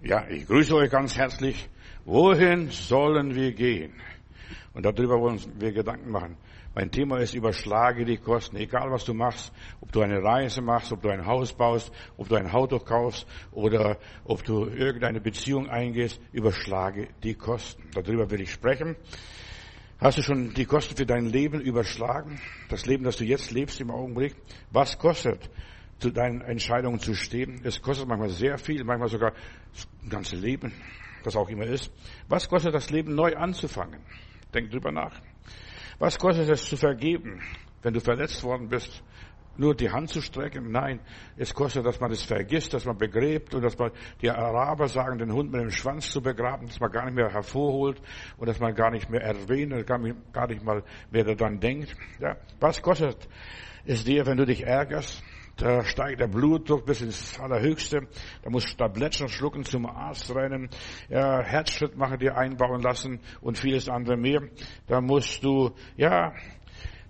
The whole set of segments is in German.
Ja, ich grüße euch ganz herzlich. Wohin sollen wir gehen? Und darüber wollen wir Gedanken machen. Mein Thema ist, überschlage die Kosten. Egal was du machst, ob du eine Reise machst, ob du ein Haus baust, ob du ein Auto kaufst oder ob du irgendeine Beziehung eingehst, überschlage die Kosten. Darüber will ich sprechen. Hast du schon die Kosten für dein Leben überschlagen? Das Leben, das du jetzt lebst im Augenblick? Was kostet zu deinen Entscheidungen zu stehen. Es kostet manchmal sehr viel, manchmal sogar das ganze Leben, das auch immer ist. Was kostet das Leben neu anzufangen? Denk drüber nach. Was kostet es zu vergeben, wenn du verletzt worden bist? Nur die Hand zu strecken? Nein, es kostet, dass man es vergisst, dass man begräbt und dass man, die Araber sagen, den Hund mit dem Schwanz zu begraben, dass man gar nicht mehr hervorholt und dass man gar nicht mehr erwähnt und gar nicht mal mehr daran denkt. Ja, was kostet es dir, wenn du dich ärgerst? Da steigt der Blutdruck bis ins Allerhöchste. Da musst du Tabletten schlucken, zum Arzt rennen, ja, Herzschritt machen, dir einbauen lassen und vieles andere mehr. Da musst du, ja,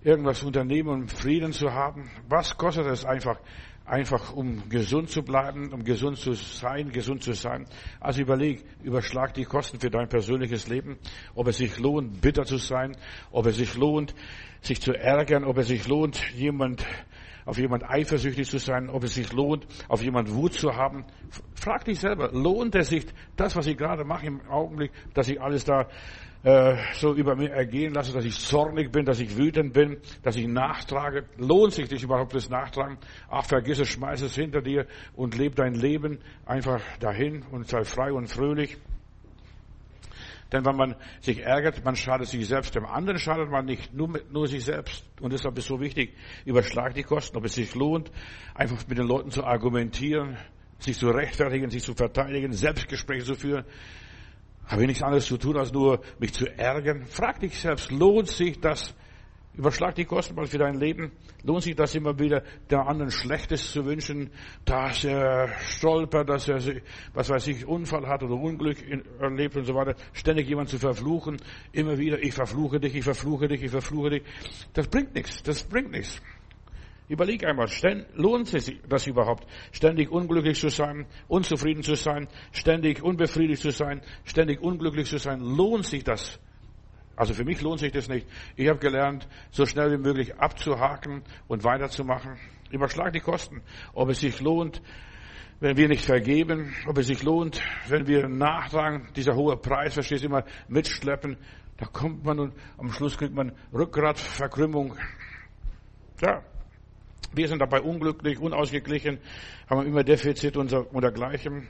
irgendwas unternehmen, um Frieden zu haben. Was kostet es einfach, einfach um gesund zu bleiben, um gesund zu sein, gesund zu sein. Also überleg, überschlag die Kosten für dein persönliches Leben, ob es sich lohnt, bitter zu sein, ob es sich lohnt, sich zu ärgern, ob es sich lohnt, jemand auf jemand eifersüchtig zu sein, ob es sich lohnt, auf jemand Wut zu haben. Frag dich selber, lohnt es sich, das, was ich gerade mache im Augenblick, dass ich alles da äh, so über mir ergehen lasse, dass ich zornig bin, dass ich wütend bin, dass ich nachtrage. Lohnt sich dich überhaupt das Nachtragen? Ach, vergiss es, schmeiß es hinter dir und leb dein Leben einfach dahin und sei frei und fröhlich. Denn wenn man sich ärgert, man schadet sich selbst. Dem anderen schadet man nicht, nur, nur sich selbst. Und deshalb ist es so wichtig, überschlag die Kosten, ob es sich lohnt, einfach mit den Leuten zu argumentieren, sich zu rechtfertigen, sich zu verteidigen, Selbstgespräche zu führen. Habe ich nichts anderes zu tun, als nur mich zu ärgern? Frag dich selbst, lohnt sich das, Überschlag die Kosten mal für dein Leben. Lohnt sich das immer wieder, der anderen Schlechtes zu wünschen, dass er stolpert, dass er, was weiß ich, Unfall hat oder Unglück erlebt und so weiter. Ständig jemand zu verfluchen. Immer wieder, ich verfluche dich, ich verfluche dich, ich verfluche dich. Das bringt nichts, das bringt nichts. Überleg einmal, lohnt es sich das überhaupt, ständig unglücklich zu sein, unzufrieden zu sein, ständig unbefriedigt zu sein, ständig unglücklich zu sein? Lohnt sich das? Also für mich lohnt sich das nicht. Ich habe gelernt, so schnell wie möglich abzuhaken und weiterzumachen. Überschlag die Kosten, ob es sich lohnt, wenn wir nicht vergeben, ob es sich lohnt, wenn wir nachtragen, dieser hohe Preis, verstehst du, immer mitschleppen, da kommt man und am Schluss kriegt man Rückgratverkrümmung. Ja, wir sind dabei unglücklich, unausgeglichen, haben immer Defizit und, dergleichen.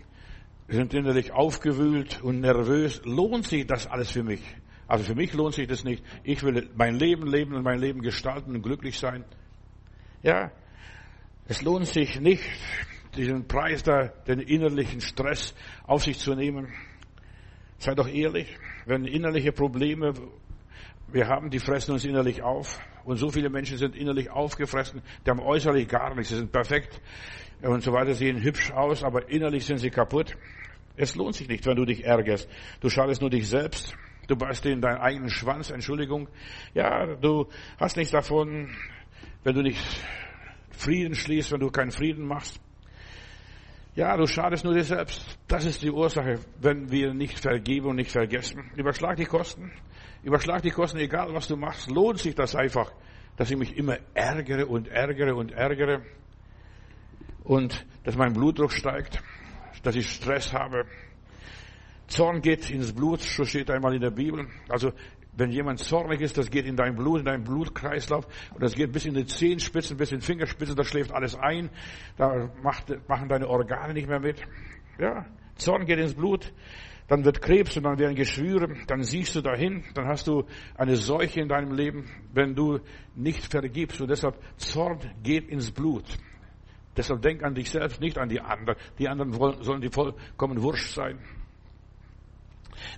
Sind innerlich aufgewühlt und nervös. Lohnt sich das alles für mich? Also für mich lohnt sich das nicht. Ich will mein Leben leben und mein Leben gestalten und glücklich sein. Ja, es lohnt sich nicht, diesen Preis da, den innerlichen Stress auf sich zu nehmen. Sei doch ehrlich, wenn innerliche Probleme wir haben, die fressen uns innerlich auf. Und so viele Menschen sind innerlich aufgefressen, die haben äußerlich gar nichts, sie sind perfekt und so weiter, sehen hübsch aus, aber innerlich sind sie kaputt. Es lohnt sich nicht, wenn du dich ärgerst. Du schadest nur dich selbst. Du beißt dir in deinen eigenen Schwanz, Entschuldigung. Ja, du hast nichts davon, wenn du nicht Frieden schließt, wenn du keinen Frieden machst. Ja, du schadest nur dir selbst. Das ist die Ursache, wenn wir nicht vergeben und nicht vergessen. Überschlag die Kosten. Überschlag die Kosten, egal was du machst. Lohnt sich das einfach, dass ich mich immer ärgere und ärgere und ärgere. Und dass mein Blutdruck steigt, dass ich Stress habe, Zorn geht ins Blut, so steht einmal in der Bibel. Also wenn jemand zornig ist, das geht in dein Blut, in deinen Blutkreislauf und das geht bis in die Zehenspitzen, bis in die Fingerspitzen, da schläft alles ein, da macht, machen deine Organe nicht mehr mit. Ja, Zorn geht ins Blut, dann wird Krebs und dann werden Geschwüre, dann siehst du dahin, dann hast du eine Seuche in deinem Leben, wenn du nicht vergibst und deshalb Zorn geht ins Blut. Deshalb denk an dich selbst, nicht an die anderen. Die anderen sollen die vollkommen wurscht sein.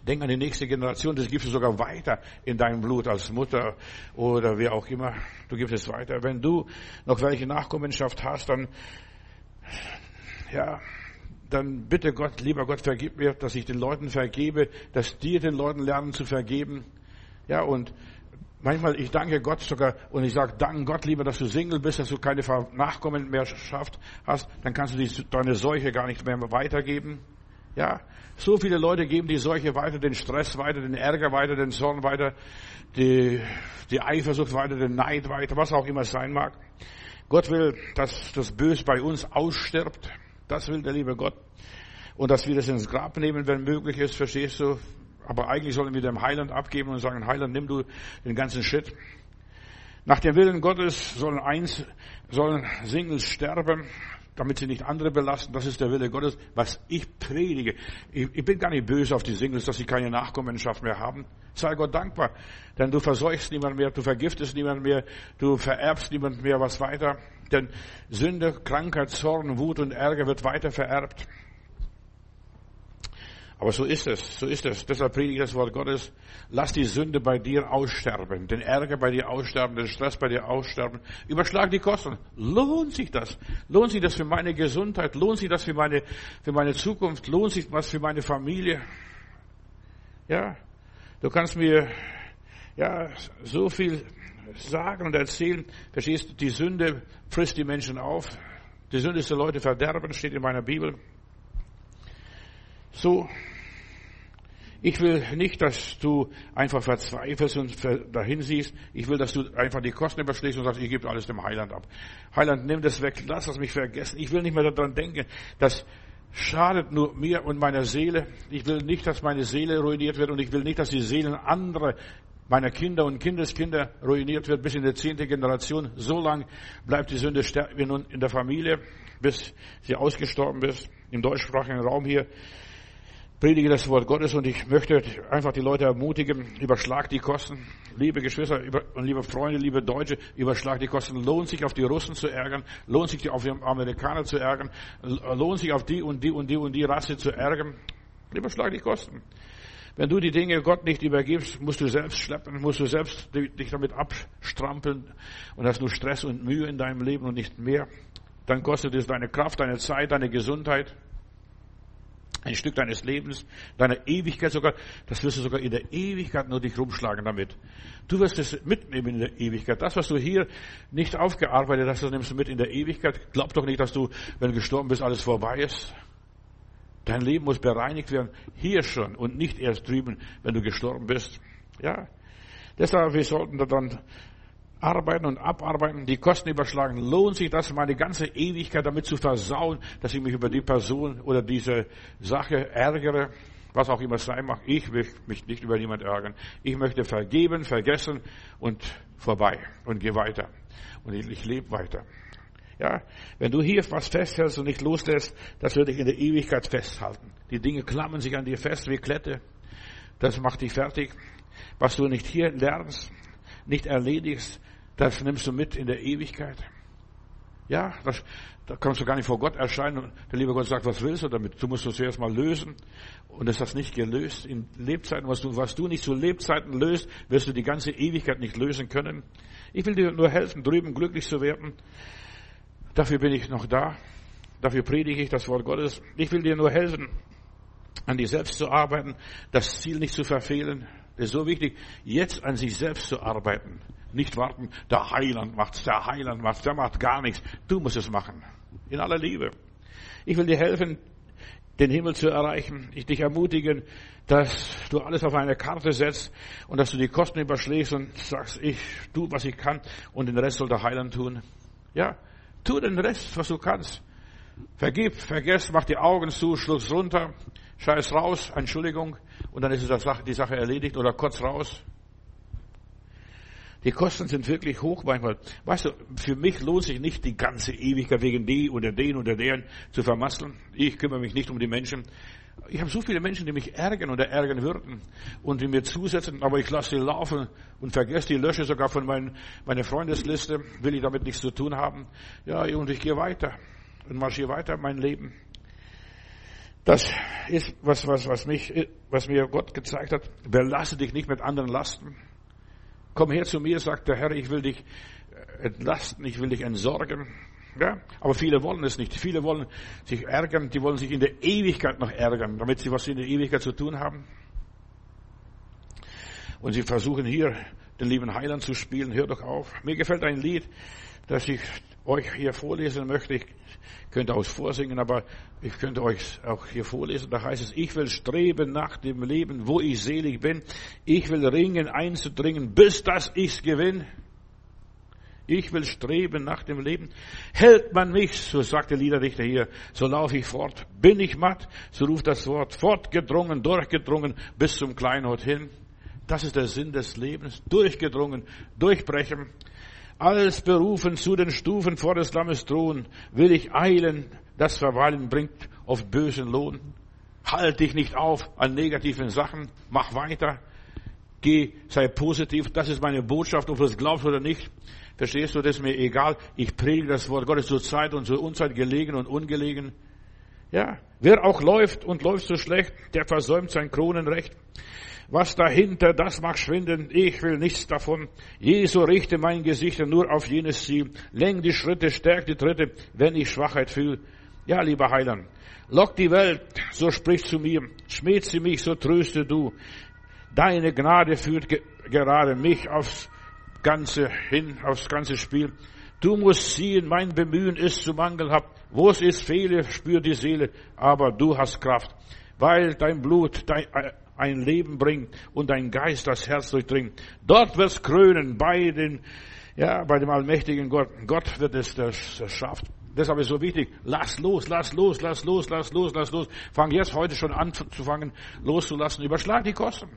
Denk an die nächste Generation, das gibst du sogar weiter in deinem Blut als Mutter oder wer auch immer. Du gibst es weiter. Wenn du noch welche Nachkommenschaft hast, dann, ja, dann bitte Gott, lieber Gott, vergib mir, dass ich den Leuten vergebe, dass dir den Leuten lernen zu vergeben. Ja, und manchmal, ich danke Gott sogar, und ich sage, danke Gott lieber, dass du Single bist, dass du keine Nachkommen mehr schafft, hast, dann kannst du deine Seuche gar nicht mehr weitergeben. Ja, so viele Leute geben die Seuche weiter, den Stress weiter, den Ärger weiter, den Zorn weiter, die, die Eifersucht weiter, den Neid weiter, was auch immer es sein mag. Gott will, dass das Böse bei uns ausstirbt. Das will der liebe Gott. Und dass wir das ins Grab nehmen, wenn möglich ist, verstehst du? Aber eigentlich sollen wir dem Heiland abgeben und sagen, Heiland, nimm du den ganzen Shit. Nach dem Willen Gottes sollen eins, sollen Singles sterben, damit sie nicht andere belasten. Das ist der Wille Gottes, was ich predige. Ich, ich, bin gar nicht böse auf die Singles, dass sie keine Nachkommenschaft mehr haben. Sei Gott dankbar, denn du verseuchst niemand mehr, du vergiftest niemand mehr, du vererbst niemand mehr was weiter. Denn Sünde, Krankheit, Zorn, Wut und Ärger wird weiter vererbt. Aber so ist es, so ist es. Deshalb predige ich das Wort Gottes. Lass die Sünde bei dir aussterben, den Ärger bei dir aussterben, den Stress bei dir aussterben. Überschlag die Kosten. Lohnt sich das? Lohnt sich das für meine Gesundheit? Lohnt sich das für meine, für meine Zukunft? Lohnt sich was für meine Familie? Ja. Du kannst mir, ja, so viel sagen und erzählen. Verstehst du? Die Sünde frisst die Menschen auf. Die Sünde ist der Leute verderben, steht in meiner Bibel. So, ich will nicht, dass du einfach verzweifelst und dahin siehst. Ich will, dass du einfach die Kosten überschlägst und sagst, ich gebe alles dem Heiland ab. Heiland, nimm das weg, lass das mich vergessen. Ich will nicht mehr daran denken, das schadet nur mir und meiner Seele. Ich will nicht, dass meine Seele ruiniert wird und ich will nicht, dass die Seelen anderer meiner Kinder und Kindeskinder ruiniert wird bis in die zehnte Generation. So lang bleibt die Sünde in der Familie, bis sie ausgestorben ist. Im deutschsprachigen Raum hier predige das Wort Gottes und ich möchte einfach die Leute ermutigen, überschlag die Kosten. Liebe Geschwister und liebe Freunde, liebe Deutsche, überschlag die Kosten. Lohnt sich auf die Russen zu ärgern, lohnt sich auf die Amerikaner zu ärgern, lohnt sich auf die und die und die und die Rasse zu ärgern. Überschlag die Kosten. Wenn du die Dinge Gott nicht übergibst, musst du selbst schleppen, musst du selbst dich damit abstrampeln und hast nur Stress und Mühe in deinem Leben und nicht mehr. Dann kostet es deine Kraft, deine Zeit, deine Gesundheit ein Stück deines Lebens, deiner Ewigkeit sogar, das wirst du sogar in der Ewigkeit nur dich rumschlagen damit. Du wirst es mitnehmen in der Ewigkeit. Das, was du hier nicht aufgearbeitet hast, das nimmst du mit in der Ewigkeit. Glaub doch nicht, dass du, wenn du gestorben bist, alles vorbei ist. Dein Leben muss bereinigt werden, hier schon und nicht erst drüben, wenn du gestorben bist. Ja. Deshalb, wir sollten da dann arbeiten und abarbeiten, die Kosten überschlagen. Lohnt sich das, meine ganze Ewigkeit damit zu versauen, dass ich mich über die Person oder diese Sache ärgere? Was auch immer es sein mag. Ich will mich nicht über jemand ärgern. Ich möchte vergeben, vergessen und vorbei und gehe weiter. Und ich, ich lebe weiter. Ja, wenn du hier was festhältst und nicht loslässt, das würde ich in der Ewigkeit festhalten. Die Dinge klammern sich an dir fest wie Klette. Das macht dich fertig. Was du nicht hier lernst, nicht erledigst, das nimmst du mit in der Ewigkeit. Ja, das, da kannst du gar nicht vor Gott erscheinen. Und der liebe Gott sagt, was willst du damit? Du musst es zuerst mal lösen. Und ist das nicht gelöst in Lebzeiten? Was du, was du nicht zu Lebzeiten löst, wirst du die ganze Ewigkeit nicht lösen können. Ich will dir nur helfen, drüben glücklich zu werden. Dafür bin ich noch da. Dafür predige ich das Wort Gottes. Ich will dir nur helfen, an dir selbst zu arbeiten, das Ziel nicht zu verfehlen. Das ist so wichtig, jetzt an sich selbst zu arbeiten. Nicht warten, der Heiland macht's, der Heiland macht's, der macht gar nichts. Du musst es machen. In aller Liebe. Ich will dir helfen, den Himmel zu erreichen. Ich dich ermutigen, dass du alles auf eine Karte setzt und dass du die Kosten überschlägst und sagst, ich tu, was ich kann und den Rest soll der Heiland tun. Ja, tu den Rest, was du kannst. Vergib, vergess, mach die Augen zu, Schluss runter, scheiß raus, Entschuldigung, und dann ist die Sache erledigt oder kurz raus. Die Kosten sind wirklich hoch manchmal. Weißt du, für mich lohnt sich nicht die ganze Ewigkeit wegen die oder den oder deren zu vermasseln. Ich kümmere mich nicht um die Menschen. Ich habe so viele Menschen, die mich ärgern oder ärgern würden und die mir zusetzen, aber ich lasse sie laufen und vergesse die, lösche sogar von mein, meiner Freundesliste, will ich damit nichts zu tun haben. Ja, und ich gehe weiter und marschiere weiter mein Leben. Das ist was, was, was mich, was mir Gott gezeigt hat. Belasse dich nicht mit anderen Lasten. Komm her zu mir, sagt der Herr, ich will dich äh, entlasten, ich will dich entsorgen. Ja? Aber viele wollen es nicht. Viele wollen sich ärgern, die wollen sich in der Ewigkeit noch ärgern, damit sie was in der Ewigkeit zu tun haben. Und sie versuchen hier den lieben Heiland zu spielen. Hör doch auf. Mir gefällt ein Lied, das ich euch hier vorlesen möchte. Ich könnte auch vorsingen, aber ich könnte euch auch hier vorlesen. Da heißt es, ich will streben nach dem Leben, wo ich selig bin. Ich will ringen, einzudringen, bis dass ich's gewinn. Ich will streben nach dem Leben. Hält man mich, so sagt der Liederdichter hier, so laufe ich fort. Bin ich matt, so ruft das Wort, fortgedrungen, durchgedrungen, bis zum Kleinod hin. Das ist der Sinn des Lebens. Durchgedrungen, durchbrechen. Als berufen zu den Stufen vor des Lammes Thron will ich eilen. Das Verweilen bringt oft bösen Lohn. Halt dich nicht auf an negativen Sachen. Mach weiter. Geh, sei positiv. Das ist meine Botschaft, ob du es glaubst oder nicht. Verstehst du, das ist mir egal. Ich predige das Wort Gottes zur Zeit und zur Unzeit gelegen und ungelegen. Ja, wer auch läuft und läuft so schlecht, der versäumt sein Kronenrecht. Was dahinter, das mag schwinden. Ich will nichts davon. Jesu richte mein Gesicht nur auf jenes Ziel. Lenk die Schritte, stärk die Tritte, wenn ich Schwachheit fühle. Ja, lieber Heiland, lock die Welt, so sprich zu mir. Schmäht sie mich, so tröste du. Deine Gnade führt ge gerade mich aufs Ganze hin, aufs ganze Spiel. Du musst sehen, mein Bemühen ist zu mangelhaft. Wo es ist, fehle, spürt die Seele, aber du hast Kraft. Weil dein Blut dein, äh, ein Leben bringt und dein Geist das Herz durchdringt. Dort wird's krönen bei den, ja, bei dem allmächtigen Gott. Gott wird es schafft. Deshalb ist es so wichtig, lass los, lass los, lass los, lass los, lass los. Fang jetzt heute schon an zu fangen, loszulassen. Überschlag die Kosten.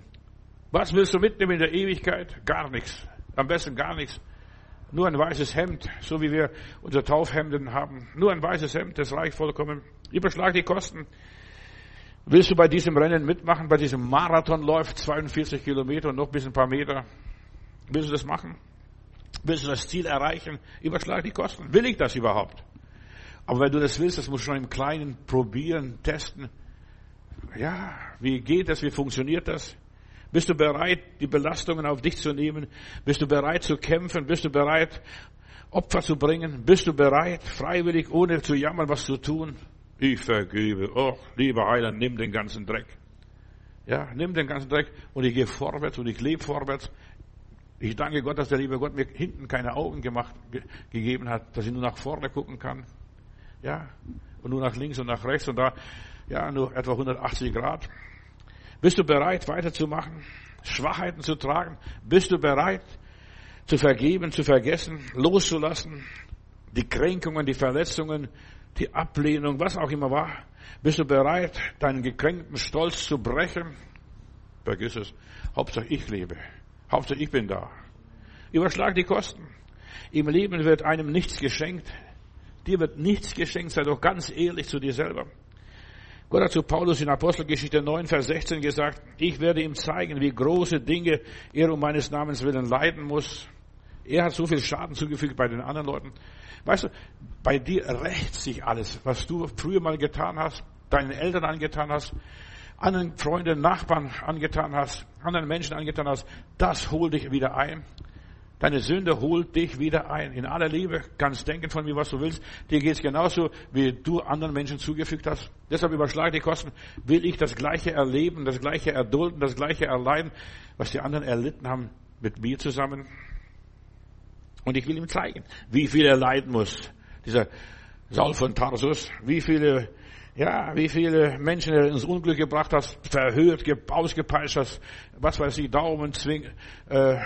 Was willst du mitnehmen in der Ewigkeit? Gar nichts. Am besten gar nichts. Nur ein weißes Hemd, so wie wir unsere Taufhemden haben. Nur ein weißes Hemd, das reicht vollkommen. Überschlag die Kosten. Willst du bei diesem Rennen mitmachen, bei diesem Marathon läuft 42 Kilometer und noch bis ein paar Meter? Willst du das machen? Willst du das Ziel erreichen? Überschlag die Kosten. Will ich das überhaupt? Aber wenn du das willst, das musst du schon im Kleinen probieren, testen. Ja, wie geht das? Wie funktioniert das? Bist du bereit, die Belastungen auf dich zu nehmen? Bist du bereit zu kämpfen? Bist du bereit, Opfer zu bringen? Bist du bereit, freiwillig, ohne zu jammern, was zu tun? Ich vergebe. Oh, lieber Heiland, nimm den ganzen Dreck. Ja, nimm den ganzen Dreck und ich gehe vorwärts und ich lebe vorwärts. Ich danke Gott, dass der liebe Gott mir hinten keine Augen gemacht, ge gegeben hat, dass ich nur nach vorne gucken kann. Ja, und nur nach links und nach rechts und da, ja, nur etwa 180 Grad. Bist du bereit, weiterzumachen? Schwachheiten zu tragen? Bist du bereit, zu vergeben, zu vergessen, loszulassen? Die Kränkungen, die Verletzungen, die Ablehnung, was auch immer war? Bist du bereit, deinen gekränkten Stolz zu brechen? Vergiss es. Hauptsache ich lebe. Hauptsache ich bin da. Überschlag die Kosten. Im Leben wird einem nichts geschenkt. Dir wird nichts geschenkt. Sei doch ganz ehrlich zu dir selber. Gott hat zu Paulus in Apostelgeschichte 9, Vers 16 gesagt, ich werde ihm zeigen, wie große Dinge er um meines Namens willen leiden muss. Er hat so viel Schaden zugefügt bei den anderen Leuten. Weißt du, bei dir rächt sich alles, was du früher mal getan hast, deinen Eltern angetan hast, anderen Freunden, Nachbarn angetan hast, anderen Menschen angetan hast, das holt dich wieder ein. Deine Sünde holt dich wieder ein. In aller Liebe kannst denken von mir, was du willst. Dir geht's genauso, wie du anderen Menschen zugefügt hast. Deshalb überschlag die Kosten. Will ich das Gleiche erleben, das Gleiche erdulden, das Gleiche erleiden, was die anderen erlitten haben mit mir zusammen? Und ich will ihm zeigen, wie viel er leiden muss. Dieser Saul von Tarsus, wie viele ja, wie viele Menschen er ins Unglück gebracht hat, verhört, ausgepeitscht hat, was weiß ich, Daumen zwingen, äh,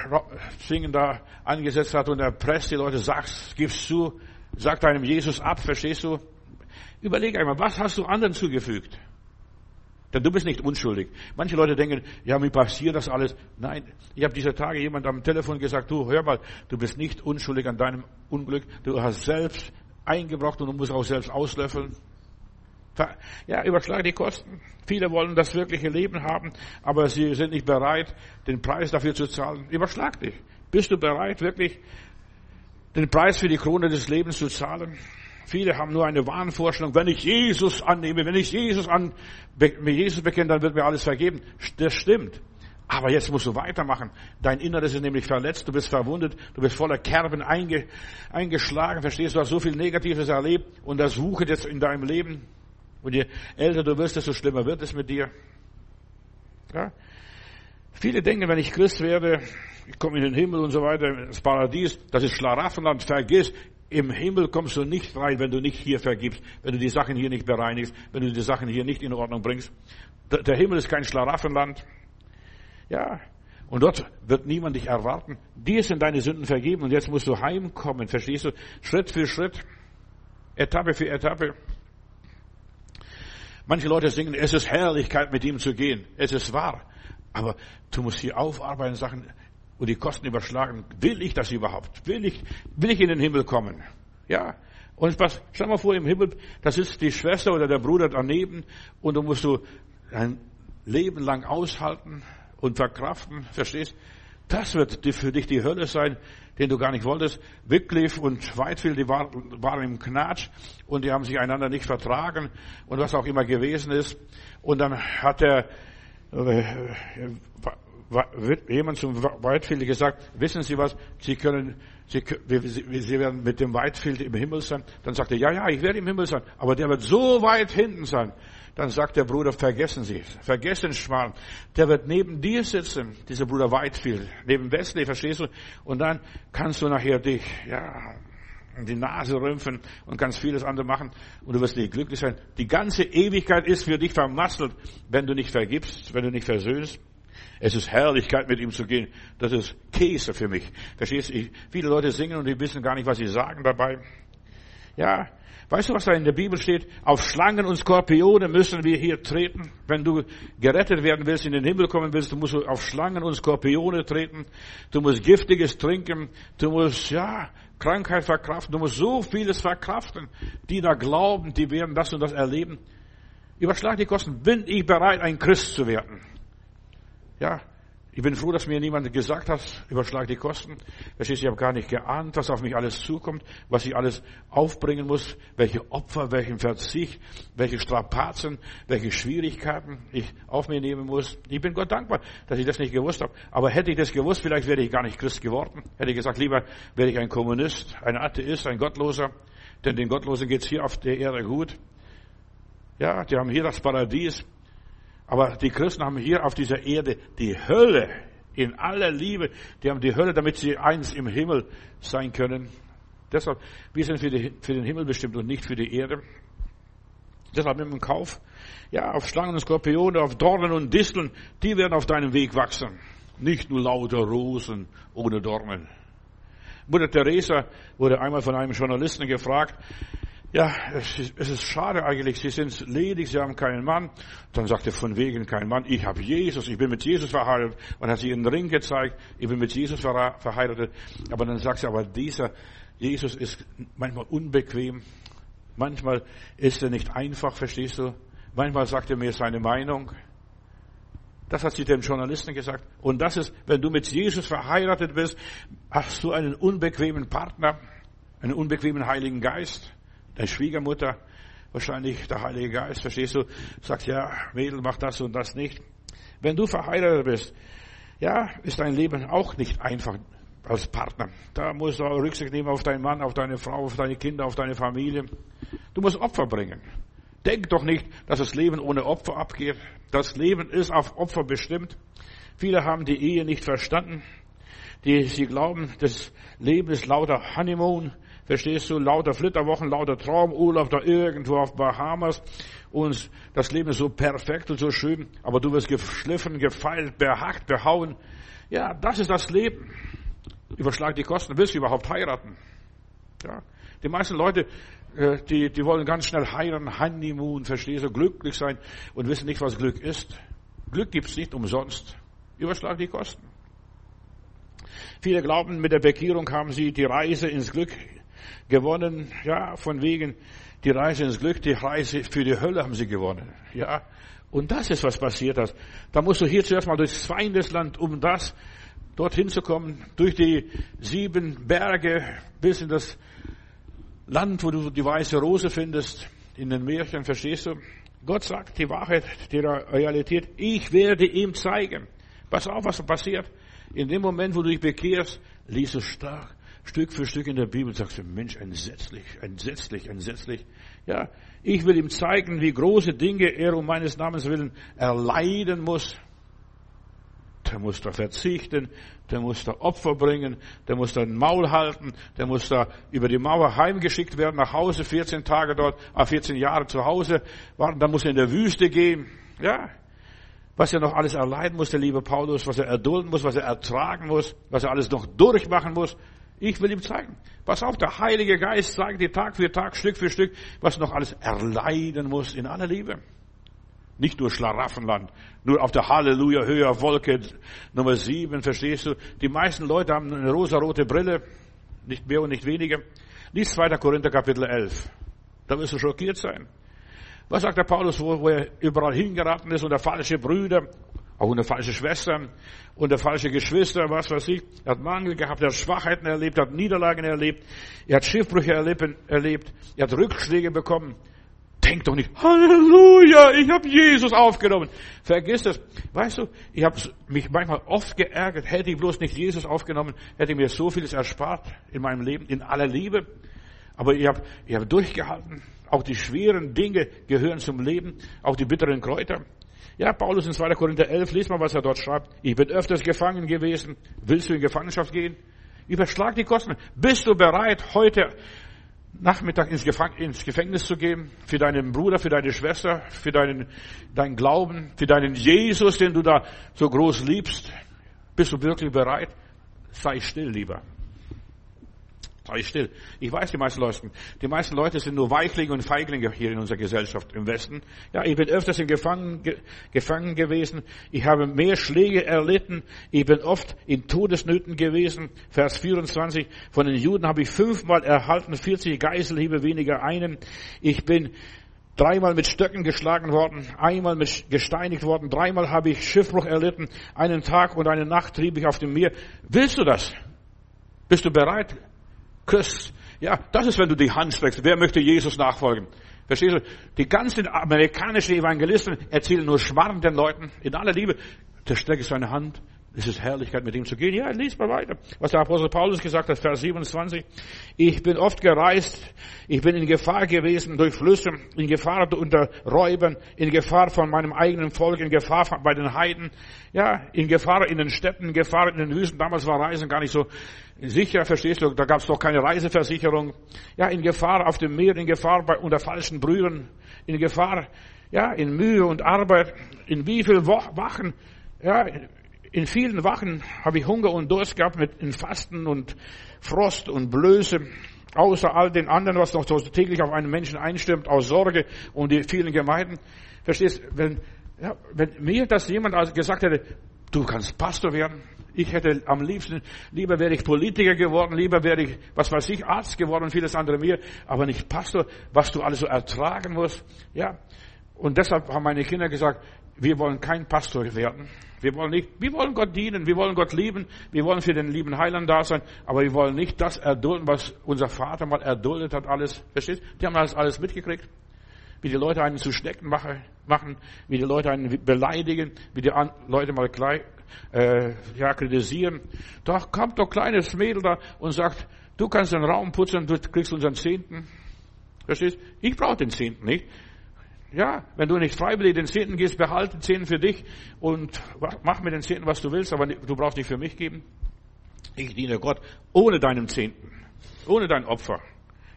zwingen da angesetzt hat und er presst die Leute, sag's, gib's zu, sagt einem Jesus ab, verstehst du? Überleg einmal, was hast du anderen zugefügt? Denn du bist nicht unschuldig. Manche Leute denken, ja, mir passiert das alles. Nein, ich habe dieser Tage jemand am Telefon gesagt, du, hör mal, du bist nicht unschuldig an deinem Unglück. Du hast selbst eingebracht und du musst auch selbst auslöffeln. Ja, überschlag die Kosten. Viele wollen das wirkliche Leben haben, aber sie sind nicht bereit, den Preis dafür zu zahlen. Überschlag dich. Bist du bereit, wirklich den Preis für die Krone des Lebens zu zahlen? Viele haben nur eine Wahnvorstellung, wenn ich Jesus annehme, wenn ich Jesus an, mir Jesus bekenne, dann wird mir alles vergeben. Das stimmt. Aber jetzt musst du weitermachen. Dein Inneres ist nämlich verletzt, du bist verwundet, du bist voller Kerben einge, eingeschlagen, verstehst du, hast so viel Negatives erlebt und das wuchert jetzt in deinem Leben. Und je älter du wirst, desto schlimmer wird es mit dir. Ja? Viele denken, wenn ich Christ werde, ich komme in den Himmel und so weiter, ins Paradies, das ist Schlaraffenland, vergiss. Im Himmel kommst du nicht rein, wenn du nicht hier vergibst, wenn du die Sachen hier nicht bereinigst, wenn du die Sachen hier nicht in Ordnung bringst. Der Himmel ist kein Schlaraffenland. Ja. Und dort wird niemand dich erwarten. Dir sind deine Sünden vergeben und jetzt musst du heimkommen. Verstehst du? Schritt für Schritt. Etappe für Etappe. Manche Leute singen, es ist Herrlichkeit, mit ihm zu gehen. Es ist wahr. Aber du musst hier aufarbeiten, Sachen und die Kosten überschlagen. Will ich das überhaupt? Will ich, will ich in den Himmel kommen? Ja. Und was, stell mal vor, im Himmel, da sitzt die Schwester oder der Bruder daneben und du musst du ein Leben lang aushalten und verkraften. Verstehst? Das wird für dich die Hölle sein, den du gar nicht wolltest. Wycliffe und Whitefield, die waren, waren im Knatsch und die haben sich einander nicht vertragen und was auch immer gewesen ist. Und dann hat er äh, jemand zum Whitefield gesagt, wissen Sie was, Sie können, Sie, Sie werden mit dem Whitefield im Himmel sein. Dann sagt er, ja, ja, ich werde im Himmel sein, aber der wird so weit hinten sein. Dann sagt der Bruder, vergessen Sie, vergessen Schmarrn. Der wird neben dir sitzen, dieser Bruder Whitefield, neben Wesley, verstehst du? Und dann kannst du nachher dich, ja, die Nase rümpfen und ganz vieles andere machen und du wirst nicht glücklich sein. Die ganze Ewigkeit ist für dich vermasselt, wenn du nicht vergibst, wenn du nicht versöhnst. Es ist Herrlichkeit, mit ihm zu gehen. Das ist Käse für mich. Verstehst du? Viele Leute singen und die wissen gar nicht, was sie sagen dabei. Ja, weißt du, was da in der Bibel steht? Auf Schlangen und Skorpione müssen wir hier treten. Wenn du gerettet werden willst, in den Himmel kommen willst, du musst auf Schlangen und Skorpione treten. Du musst Giftiges trinken. Du musst, ja, Krankheit verkraften. Du musst so vieles verkraften. Die da glauben, die werden das und das erleben. Überschlag die Kosten. Bin ich bereit, ein Christ zu werden? Ja, ich bin froh, dass mir niemand gesagt hat, überschlag die Kosten. Verstehst, ich habe gar nicht geahnt, was auf mich alles zukommt, was ich alles aufbringen muss, welche Opfer, welchen Verzicht, welche Strapazen, welche Schwierigkeiten ich auf mir nehmen muss. Ich bin Gott dankbar, dass ich das nicht gewusst habe. Aber hätte ich das gewusst, vielleicht wäre ich gar nicht Christ geworden. Hätte ich gesagt, lieber wäre ich ein Kommunist, ein Atheist, ein Gottloser. Denn den Gottlosen geht's hier auf der Erde gut. Ja, die haben hier das Paradies. Aber die Christen haben hier auf dieser Erde die Hölle in aller Liebe. Die haben die Hölle, damit sie eins im Himmel sein können. Deshalb, wir sind für, die, für den Himmel bestimmt und nicht für die Erde. Deshalb mit dem Kauf, ja, auf Schlangen und Skorpione, auf Dornen und Disteln, die werden auf deinem Weg wachsen. Nicht nur lauter Rosen ohne Dornen. Mutter Teresa wurde einmal von einem Journalisten gefragt, ja, es ist, schade eigentlich, Sie sind ledig, Sie haben keinen Mann. Dann sagt er, von wegen kein Mann, ich habe Jesus, ich bin mit Jesus verheiratet. Man hat sie einen Ring gezeigt, ich bin mit Jesus verheiratet. Aber dann sagt sie, aber dieser Jesus ist manchmal unbequem, manchmal ist er nicht einfach, verstehst du? Manchmal sagt er mir seine Meinung. Das hat sie dem Journalisten gesagt. Und das ist, wenn du mit Jesus verheiratet bist, hast du einen unbequemen Partner, einen unbequemen Heiligen Geist Schwiegermutter, wahrscheinlich der Heilige Geist, verstehst du, sagt, ja, Mädel, mach das und das nicht. Wenn du verheiratet bist, ja, ist dein Leben auch nicht einfach als Partner. Da musst du Rücksicht nehmen auf deinen Mann, auf deine Frau, auf deine Kinder, auf deine Familie. Du musst Opfer bringen. Denk doch nicht, dass das Leben ohne Opfer abgeht. Das Leben ist auf Opfer bestimmt. Viele haben die Ehe nicht verstanden. Die, sie glauben, das Leben ist lauter Honeymoon, Verstehst du? Lauter Flitterwochen, lauter Traumurlaub da irgendwo auf Bahamas. Und das Leben ist so perfekt und so schön. Aber du wirst geschliffen, gefeilt, behackt, behauen. Ja, das ist das Leben. Überschlag die Kosten. Willst du überhaupt heiraten? Ja. Die meisten Leute, äh, die, die wollen ganz schnell heiraten, Honeymoon, verstehst du, glücklich sein und wissen nicht, was Glück ist. Glück gibt's nicht umsonst. Überschlag die Kosten. Viele glauben, mit der Bekehrung haben sie die Reise ins Glück gewonnen, ja, von wegen die Reise ins Glück, die Reise für die Hölle haben sie gewonnen, ja. Und das ist, was passiert ist. Da musst du hier zuerst mal durchs Feindesland, um das dorthin zu kommen, durch die sieben Berge bis in das Land, wo du die weiße Rose findest, in den Märchen, verstehst du? Gott sagt die Wahrheit, die Realität, ich werde ihm zeigen. Pass auf, was passiert. In dem Moment, wo du dich bekehrst, liest du stark Stück für Stück in der Bibel sagst du, Mensch, entsetzlich, entsetzlich, entsetzlich. Ja, ich will ihm zeigen, wie große Dinge er um meines Namens willen erleiden muss. der muss da verzichten, der muss da Opfer bringen, der muss da ein Maul halten, der muss da über die Mauer heimgeschickt werden, nach Hause, 14 Tage dort, 14 ah, Jahre zu Hause warten, dann muss er in der Wüste gehen. Ja, was er noch alles erleiden muss, der liebe Paulus, was er erdulden muss, was er ertragen muss, was er alles noch durchmachen muss. Ich will ihm zeigen. Pass auf, der Heilige Geist zeigt dir Tag für Tag, Stück für Stück, was noch alles erleiden muss in aller Liebe. Nicht nur Schlaraffenland, nur auf der Halleluja höher Wolke Nummer sieben, verstehst du? Die meisten Leute haben eine rosa-rote Brille, nicht mehr und nicht weniger. Lies 2. Korinther Kapitel 11. Da wirst du schockiert sein. Was sagt der Paulus, wo, er überall hingeraten ist unter falsche Brüder, auch unter falsche Schwestern, unter falsche Geschwister, was weiß ich. Er hat Mangel gehabt, er hat Schwachheiten erlebt, er hat Niederlagen erlebt, er hat Schiffbrüche erlebt, er hat Rückschläge bekommen. Denk doch nicht, Halleluja, ich habe Jesus aufgenommen. Vergiss es. Weißt du, ich habe mich manchmal oft geärgert, hätte ich bloß nicht Jesus aufgenommen, hätte ich mir so vieles erspart in meinem Leben, in aller Liebe. Aber ich habe ich hab durchgehalten. Auch die schweren Dinge gehören zum Leben, auch die bitteren Kräuter. Ja, Paulus in 2. Korinther 11, lies mal, was er dort schreibt. Ich bin öfters gefangen gewesen. Willst du in Gefangenschaft gehen? Überschlag die Kosten. Bist du bereit, heute Nachmittag ins, Gefängnis zu gehen, für deinen Bruder, für deine Schwester, für deinen, deinen Glauben, für deinen Jesus, den du da so groß liebst. Bist du wirklich bereit? Sei still, lieber. Sei still. Ich weiß, die meisten Leute, die meisten Leute sind nur Weichlinge und Feiglinge hier in unserer Gesellschaft im Westen. Ja, ich bin öfters in Gefangen, gefangen gewesen. Ich habe mehr Schläge erlitten. Ich bin oft in Todesnöten gewesen. Vers 24. Von den Juden habe ich fünfmal erhalten, 40 Geiselhiebe weniger einen. Ich bin dreimal mit Stöcken geschlagen worden, einmal mit gesteinigt worden, dreimal habe ich Schiffbruch erlitten, einen Tag und eine Nacht trieb ich auf dem Meer. Willst du das? Bist du bereit? Christ. Ja, das ist, wenn du die Hand streckst. Wer möchte Jesus nachfolgen? Verstehst du? Die ganzen amerikanischen Evangelisten erzählen nur Schmarrn den Leuten in aller Liebe. Der strecke seine Hand. Es ist Herrlichkeit, mit ihm zu gehen. Ja, lies mal weiter. Was der Apostel Paulus gesagt hat, Vers 27. Ich bin oft gereist. Ich bin in Gefahr gewesen durch Flüsse, in Gefahr unter Räubern, in Gefahr von meinem eigenen Volk, in Gefahr bei den Heiden. Ja, in Gefahr in den Städten, in Gefahr in den Wüsten. Damals war Reisen gar nicht so sicher, verstehst du? Da gab es doch keine Reiseversicherung. Ja, in Gefahr auf dem Meer, in Gefahr bei, unter falschen Brüdern, in Gefahr, ja, in Mühe und Arbeit. In wie viel Wachen, ja, in vielen Wachen habe ich Hunger und Durst gehabt mit Fasten und Frost und Blöße. Außer all den anderen, was noch so täglich auf einen Menschen einstimmt, aus Sorge und die vielen Gemeinden. Verstehst, wenn, ja, wenn mir das jemand also gesagt hätte, du kannst Pastor werden, ich hätte am liebsten, lieber wäre ich Politiker geworden, lieber wäre ich, was weiß ich, Arzt geworden und vieles andere mehr, aber nicht Pastor, was du alles so ertragen musst, ja. Und deshalb haben meine Kinder gesagt, wir wollen kein Pastor werden. Wir wollen nicht, wir wollen Gott dienen, wir wollen Gott lieben, wir wollen für den lieben Heiland da sein, aber wir wollen nicht das erdulden, was unser Vater mal erduldet hat, alles. Verstehst? Die haben das alles mitgekriegt. Wie die Leute einen zu Schnecken machen, wie die Leute einen beleidigen, wie die Leute mal gleich, äh, ja, kritisieren. Da kommt doch kleines Mädel da und sagt, du kannst den Raum putzen, du kriegst unseren Zehnten. Verstehst? Ich brauche den Zehnten nicht. Ja, wenn du nicht freiwillig den Zehnten gehst, behalte Zehnten für dich und mach mit den Zehnten, was du willst, aber du brauchst nicht für mich geben. Ich diene Gott ohne deinen Zehnten, ohne dein Opfer.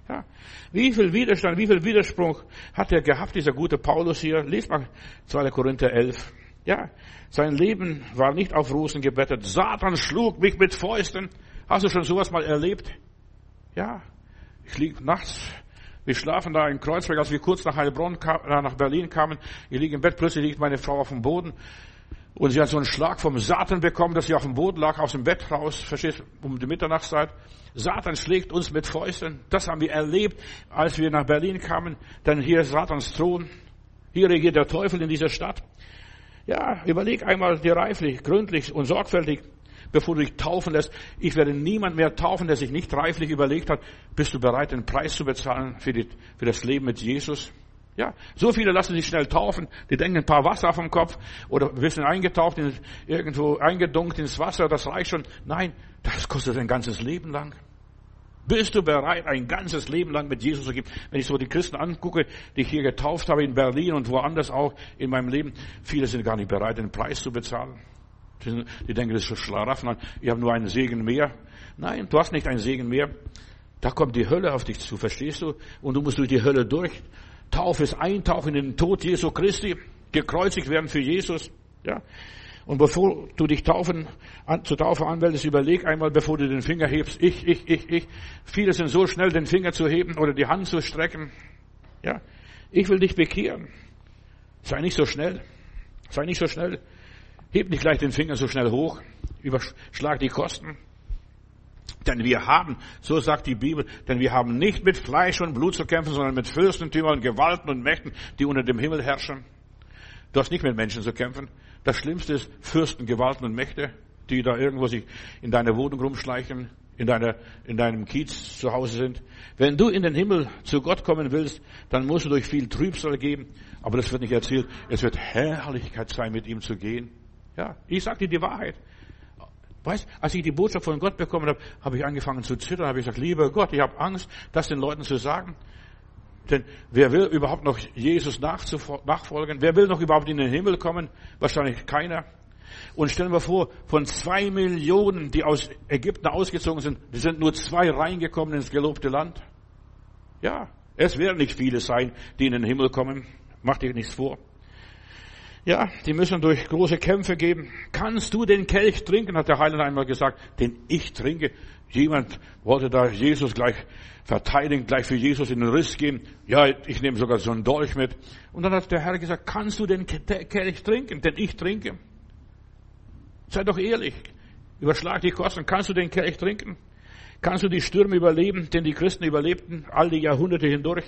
Ja. Wie viel Widerstand, wie viel Widerspruch hat er gehabt, dieser gute Paulus hier? Lest mal 2. Korinther 11. Ja, sein Leben war nicht auf Rosen gebettet. Satan schlug mich mit Fäusten. Hast du schon sowas mal erlebt? Ja, ich lieg nachts wir schlafen da in Kreuzberg, als wir kurz nach Heilbronn, äh, nach Berlin kamen. Ich liege im Bett, plötzlich liegt meine Frau auf dem Boden. Und sie hat so einen Schlag vom Satan bekommen, dass sie auf dem Boden lag, aus dem Bett raus, verstehst, um die Mitternachtszeit. Satan schlägt uns mit Fäusten. Das haben wir erlebt, als wir nach Berlin kamen. Denn hier ist Satans Thron. Hier regiert der Teufel in dieser Stadt. Ja, überleg einmal dir reiflich, gründlich und sorgfältig, bevor du dich taufen lässt. Ich werde niemand mehr taufen, der sich nicht reiflich überlegt hat. Bist du bereit, den Preis zu bezahlen für, die, für das Leben mit Jesus? Ja, so viele lassen sich schnell taufen, die denken ein paar Wasser dem Kopf oder ein bisschen eingetaucht, in, irgendwo eingedunkt ins Wasser, das reicht schon. Nein, das kostet ein ganzes Leben lang. Bist du bereit, ein ganzes Leben lang mit Jesus zu gehen? Wenn ich so die Christen angucke, die ich hier getauft habe in Berlin und woanders auch in meinem Leben, viele sind gar nicht bereit, den Preis zu bezahlen. Die denken, das ist Schlaraffen. Ich habe nur einen Segen mehr. Nein, du hast nicht einen Segen mehr. Da kommt die Hölle auf dich zu, verstehst du? Und du musst durch die Hölle durch. Taufe ist Eintauchen in den Tod Jesu Christi. Gekreuzigt werden für Jesus. Ja. Und bevor du dich taufen, an, zur Taufe anmeldest, überleg einmal, bevor du den Finger hebst, ich, ich, ich, ich. Viele sind so schnell, den Finger zu heben oder die Hand zu strecken. Ja. Ich will dich bekehren. Sei nicht so schnell. Sei nicht so schnell. Heb nicht gleich den Finger so schnell hoch. Überschlag die Kosten. Denn wir haben, so sagt die Bibel, denn wir haben nicht mit Fleisch und Blut zu kämpfen, sondern mit Fürstentümern, Gewalten und Mächten, die unter dem Himmel herrschen. Du hast nicht mit Menschen zu kämpfen. Das Schlimmste ist Fürsten, Gewalten und Mächte, die da irgendwo sich in deiner Wohnung rumschleichen, in, deiner, in deinem Kiez zu Hause sind. Wenn du in den Himmel zu Gott kommen willst, dann musst du durch viel Trübsal gehen. Aber das wird nicht erzählt. Es wird Herrlichkeit sein, mit ihm zu gehen. Ja, ich sage dir die Wahrheit. Weißt, als ich die Botschaft von Gott bekommen habe, habe ich angefangen zu zittern, habe ich gesagt, lieber Gott, ich habe Angst, das den Leuten zu sagen. Denn wer will überhaupt noch Jesus nachfolgen? Wer will noch überhaupt in den Himmel kommen? Wahrscheinlich keiner. Und stellen wir vor, von zwei Millionen, die aus Ägypten ausgezogen sind, sind nur zwei reingekommen ins gelobte Land. Ja, es werden nicht viele sein, die in den Himmel kommen. Mach dir nichts vor. Ja, die müssen durch große Kämpfe gehen. Kannst du den Kelch trinken, hat der Heiland einmal gesagt, den ich trinke. Jemand wollte da Jesus gleich verteidigen, gleich für Jesus in den Riss gehen. Ja, ich nehme sogar so einen Dolch mit. Und dann hat der Herr gesagt, kannst du den Kelch trinken, den ich trinke? Sei doch ehrlich. Überschlag die Kosten. Kannst du den Kelch trinken? Kannst du die Stürme überleben, den die Christen überlebten, all die Jahrhunderte hindurch?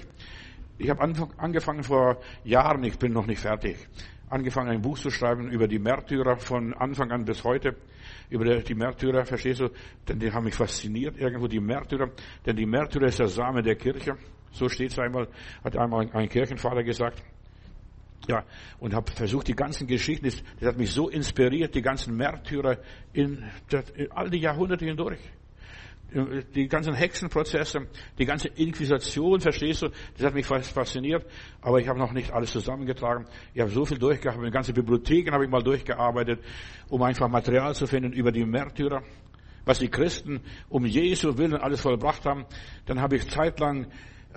Ich habe angefangen vor Jahren, ich bin noch nicht fertig, angefangen ein Buch zu schreiben über die Märtyrer von Anfang an bis heute. Über die Märtyrer, verstehst du? Denn die haben mich fasziniert, irgendwo die Märtyrer. Denn die Märtyrer ist der Same der Kirche. So steht es einmal, hat einmal ein Kirchenvater gesagt. Ja, und habe versucht, die ganzen Geschichten, das, hat mich so inspiriert, die ganzen Märtyrer in, in all die Jahrhunderte hindurch die ganzen Hexenprozesse, die ganze Inquisition, verstehst du, das hat mich fasziniert, aber ich habe noch nicht alles zusammengetragen. Ich habe so viel durchgearbeitet, ganze Bibliotheken habe ich mal durchgearbeitet, um einfach Material zu finden über die Märtyrer, was die Christen um Jesu Willen alles vollbracht haben. Dann habe ich zeitlang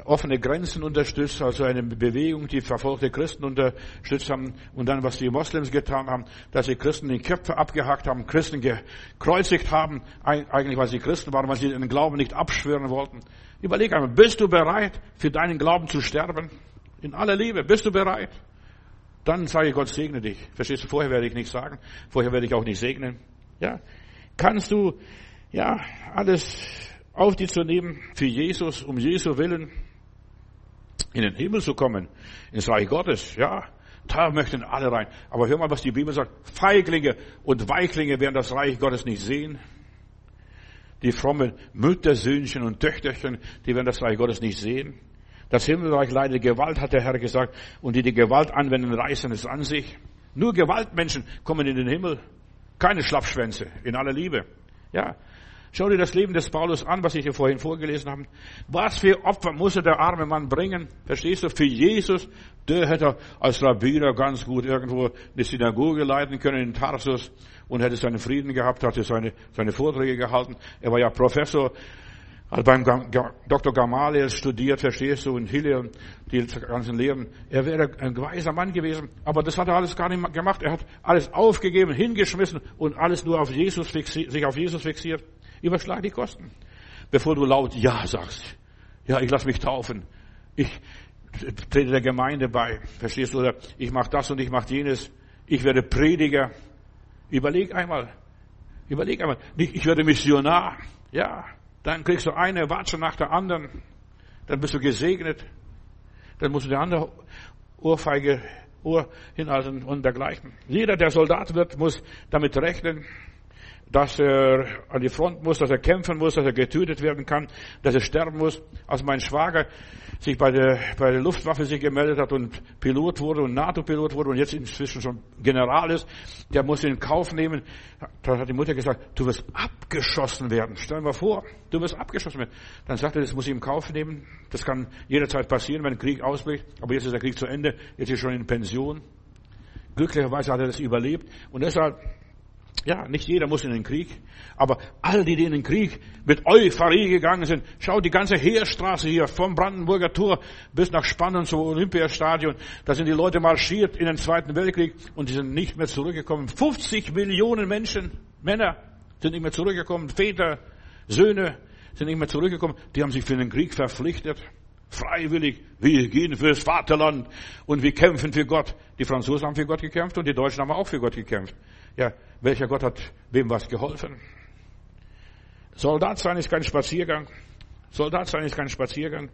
offene Grenzen unterstützt, also eine Bewegung, die verfolgte Christen unterstützt haben und dann, was die Moslems getan haben, dass sie Christen die Köpfe abgehackt haben, Christen gekreuzigt haben, eigentlich weil sie Christen waren, weil sie den Glauben nicht abschwören wollten. Überleg einmal, bist du bereit, für deinen Glauben zu sterben? In aller Liebe, bist du bereit? Dann sage ich, Gott segne dich. Verstehst du, vorher werde ich nichts sagen, vorher werde ich auch nicht segnen. Ja, kannst du, ja, alles auf dich zu nehmen für Jesus, um Jesu Willen, in den Himmel zu kommen, ins Reich Gottes, ja, da möchten alle rein. Aber hör mal, was die Bibel sagt. Feiglinge und Weichlinge werden das Reich Gottes nicht sehen. Die frommen Müttersöhnchen und Töchterchen, die werden das Reich Gottes nicht sehen. Das Himmelreich leidet Gewalt, hat der Herr gesagt, und die die Gewalt anwenden, reißen es an sich. Nur Gewaltmenschen kommen in den Himmel. Keine Schlappschwänze, in aller Liebe. Ja, Schau dir das Leben des Paulus an, was ich dir vorhin vorgelesen habe. Was für Opfer musste der arme Mann bringen? Verstehst du? Für Jesus, der hätte als Rabbiner ganz gut irgendwo eine Synagoge leiten können in Tarsus und hätte seinen Frieden gehabt, hatte seine, seine Vorträge gehalten. Er war ja Professor, hat beim Dr. Gamaliel studiert, verstehst du, in Hillel, die ganzen Lehren. Er wäre ein weiser Mann gewesen, aber das hat er alles gar nicht gemacht. Er hat alles aufgegeben, hingeschmissen und alles nur auf Jesus fixiert, sich auf Jesus fixiert. Überschlag die Kosten. Bevor du laut Ja sagst. Ja, ich lass mich taufen. Ich trete der Gemeinde bei. Verstehst du? Oder ich mache das und ich mache jenes. Ich werde Prediger. Überleg einmal. Überleg einmal. Ich werde Missionar. Ja. Dann kriegst du eine Watsche nach der anderen. Dann bist du gesegnet. Dann musst du die andere Ohrfeige Ohr hinhalten und dergleichen. Jeder, der Soldat wird, muss damit rechnen, dass er an die Front muss, dass er kämpfen muss, dass er getötet werden kann, dass er sterben muss. Als mein Schwager sich bei der, bei der Luftwaffe sich gemeldet hat und Pilot wurde und NATO-Pilot wurde und jetzt inzwischen schon General ist, der muss in Kauf nehmen. Da hat die Mutter gesagt, du wirst abgeschossen werden. Stell dir mal vor, du wirst abgeschossen werden. Dann sagt er, das muss ich in Kauf nehmen. Das kann jederzeit passieren, wenn ein Krieg ausbricht. Aber jetzt ist der Krieg zu Ende. Jetzt ist er schon in Pension. Glücklicherweise hat er das überlebt. Und deshalb Ja, nicht jeder muss in den Krieg, aber all die, die in den Krieg mit Euphorie gegangen sind, schau die ganze Heerstraße hier vom Brandenburger Tor bis nach Spannen zum Olympiastadion, da sind die Leute marschiert in den Zweiten Weltkrieg und die sind nicht mehr zurückgekommen. 50 Millionen Menschen, Männer sind nicht mehr zurückgekommen, Väter, Söhne sind nicht mehr zurückgekommen, die haben sich für den Krieg verpflichtet. Freiwillig, wir gehen fürs Vaterland und wir kämpfen für Gott. Die Franzosen haben für Gott gekämpft und die Deutschen haben auch für Gott gekämpft. Ja, welcher Gott hat wem was geholfen? Soldat sein ist kein Spaziergang. Soldat sein ist kein Spaziergang.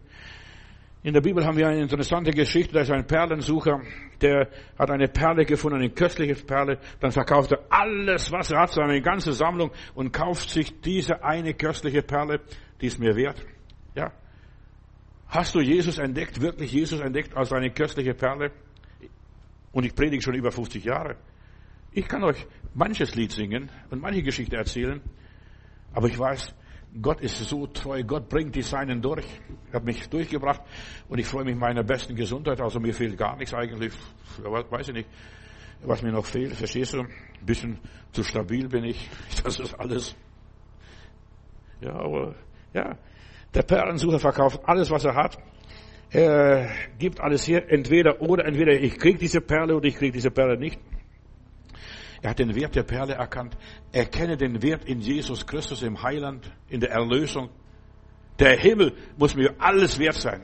In der Bibel haben wir eine interessante Geschichte. Da ist ein Perlensucher, der hat eine Perle gefunden, eine köstliche Perle. Dann verkauft er alles, was er hat, seine ganze Sammlung und kauft sich diese eine köstliche Perle, die ist mir wert. Ja. Hast du Jesus entdeckt, wirklich Jesus entdeckt als eine köstliche Perle? Und ich predige schon über 50 Jahre. Ich kann euch manches Lied singen und manche Geschichte erzählen, aber ich weiß, Gott ist so treu, Gott bringt die Seinen durch, hat mich durchgebracht und ich freue mich meiner besten Gesundheit, also mir fehlt gar nichts eigentlich, weiß ich nicht, was mir noch fehlt, verstehst du? Ein bisschen zu stabil bin ich, das ist alles. Ja, aber, ja, der Perlensucher verkauft alles, was er hat, er gibt alles her, entweder oder, entweder ich krieg diese Perle oder ich krieg diese Perle nicht. Er hat den Wert der Perle erkannt. Erkenne den Wert in Jesus Christus im Heiland, in der Erlösung. Der Himmel muss mir alles wert sein.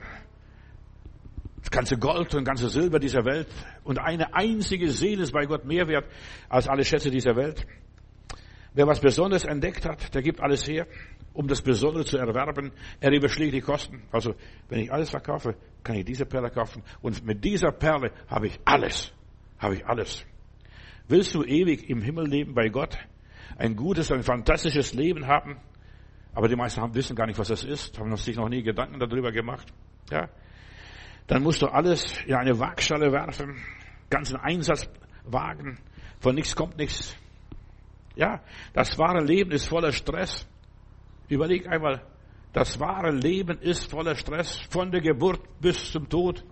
Das ganze Gold und ganze Silber dieser Welt und eine einzige Seele ist bei Gott mehr wert als alle Schätze dieser Welt. Wer was Besonderes entdeckt hat, der gibt alles her, um das Besondere zu erwerben. Er überschlägt die Kosten. Also, wenn ich alles verkaufe, kann ich diese Perle kaufen. Und mit dieser Perle habe ich alles. Habe ich alles. Willst du ewig im Himmel leben bei Gott? Ein gutes, ein fantastisches Leben haben? Aber die meisten haben, wissen gar nicht, was das ist, haben sich noch nie Gedanken darüber gemacht. Ja? Dann musst du alles in eine Waagschale werfen, ganzen Einsatz wagen, von nichts kommt nichts. Ja, das wahre Leben ist voller Stress. Überleg einmal, das wahre Leben ist voller Stress, von der Geburt bis zum Tod.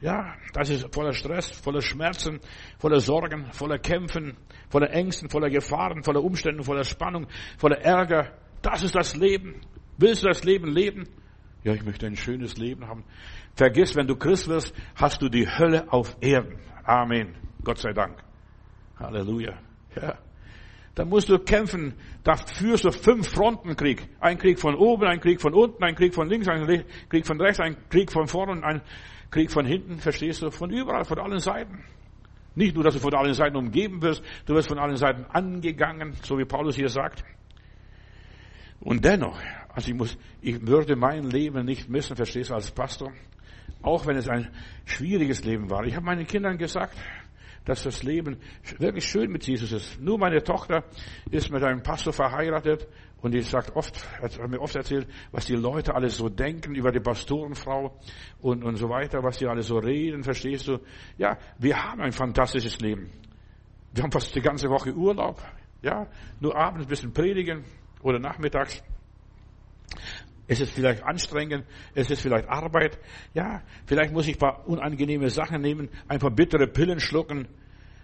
Ja, das ist voller Stress, voller Schmerzen, voller Sorgen, voller Kämpfen, voller Ängsten, voller Gefahren, voller Umständen, voller Spannung, voller Ärger. Das ist das Leben. Willst du das Leben leben? Ja, ich möchte ein schönes Leben haben. Vergiss, wenn du Christ wirst, hast du die Hölle auf Erden. Amen. Gott sei Dank. Halleluja. Ja. Da musst du kämpfen. Da führst du fünf Frontenkrieg. Ein Krieg von oben, ein Krieg von unten, ein Krieg von links, ein Krieg von rechts, ein Krieg von vorne und ein Krieg von hinten, verstehst du? Von überall, von allen Seiten. Nicht nur, dass du von allen Seiten umgeben wirst, du wirst von allen Seiten angegangen, so wie Paulus hier sagt. Und dennoch, also ich muss, ich würde mein Leben nicht missen, verstehst du, als Pastor. Auch wenn es ein schwieriges Leben war. Ich habe meinen Kindern gesagt, dass das Leben wirklich schön mit Jesus ist. Nur meine Tochter ist mit einem Pastor verheiratet und die sagt oft, hat mir oft erzählt, was die Leute alles so denken über die Pastorenfrau und, und so weiter, was die alles so reden, verstehst du? Ja, wir haben ein fantastisches Leben. Wir haben fast die ganze Woche Urlaub. Ja, nur abends ein bisschen predigen oder nachmittags. Es ist vielleicht anstrengend, es ist vielleicht Arbeit. Ja, vielleicht muss ich ein paar unangenehme Sachen nehmen, ein paar bittere Pillen schlucken.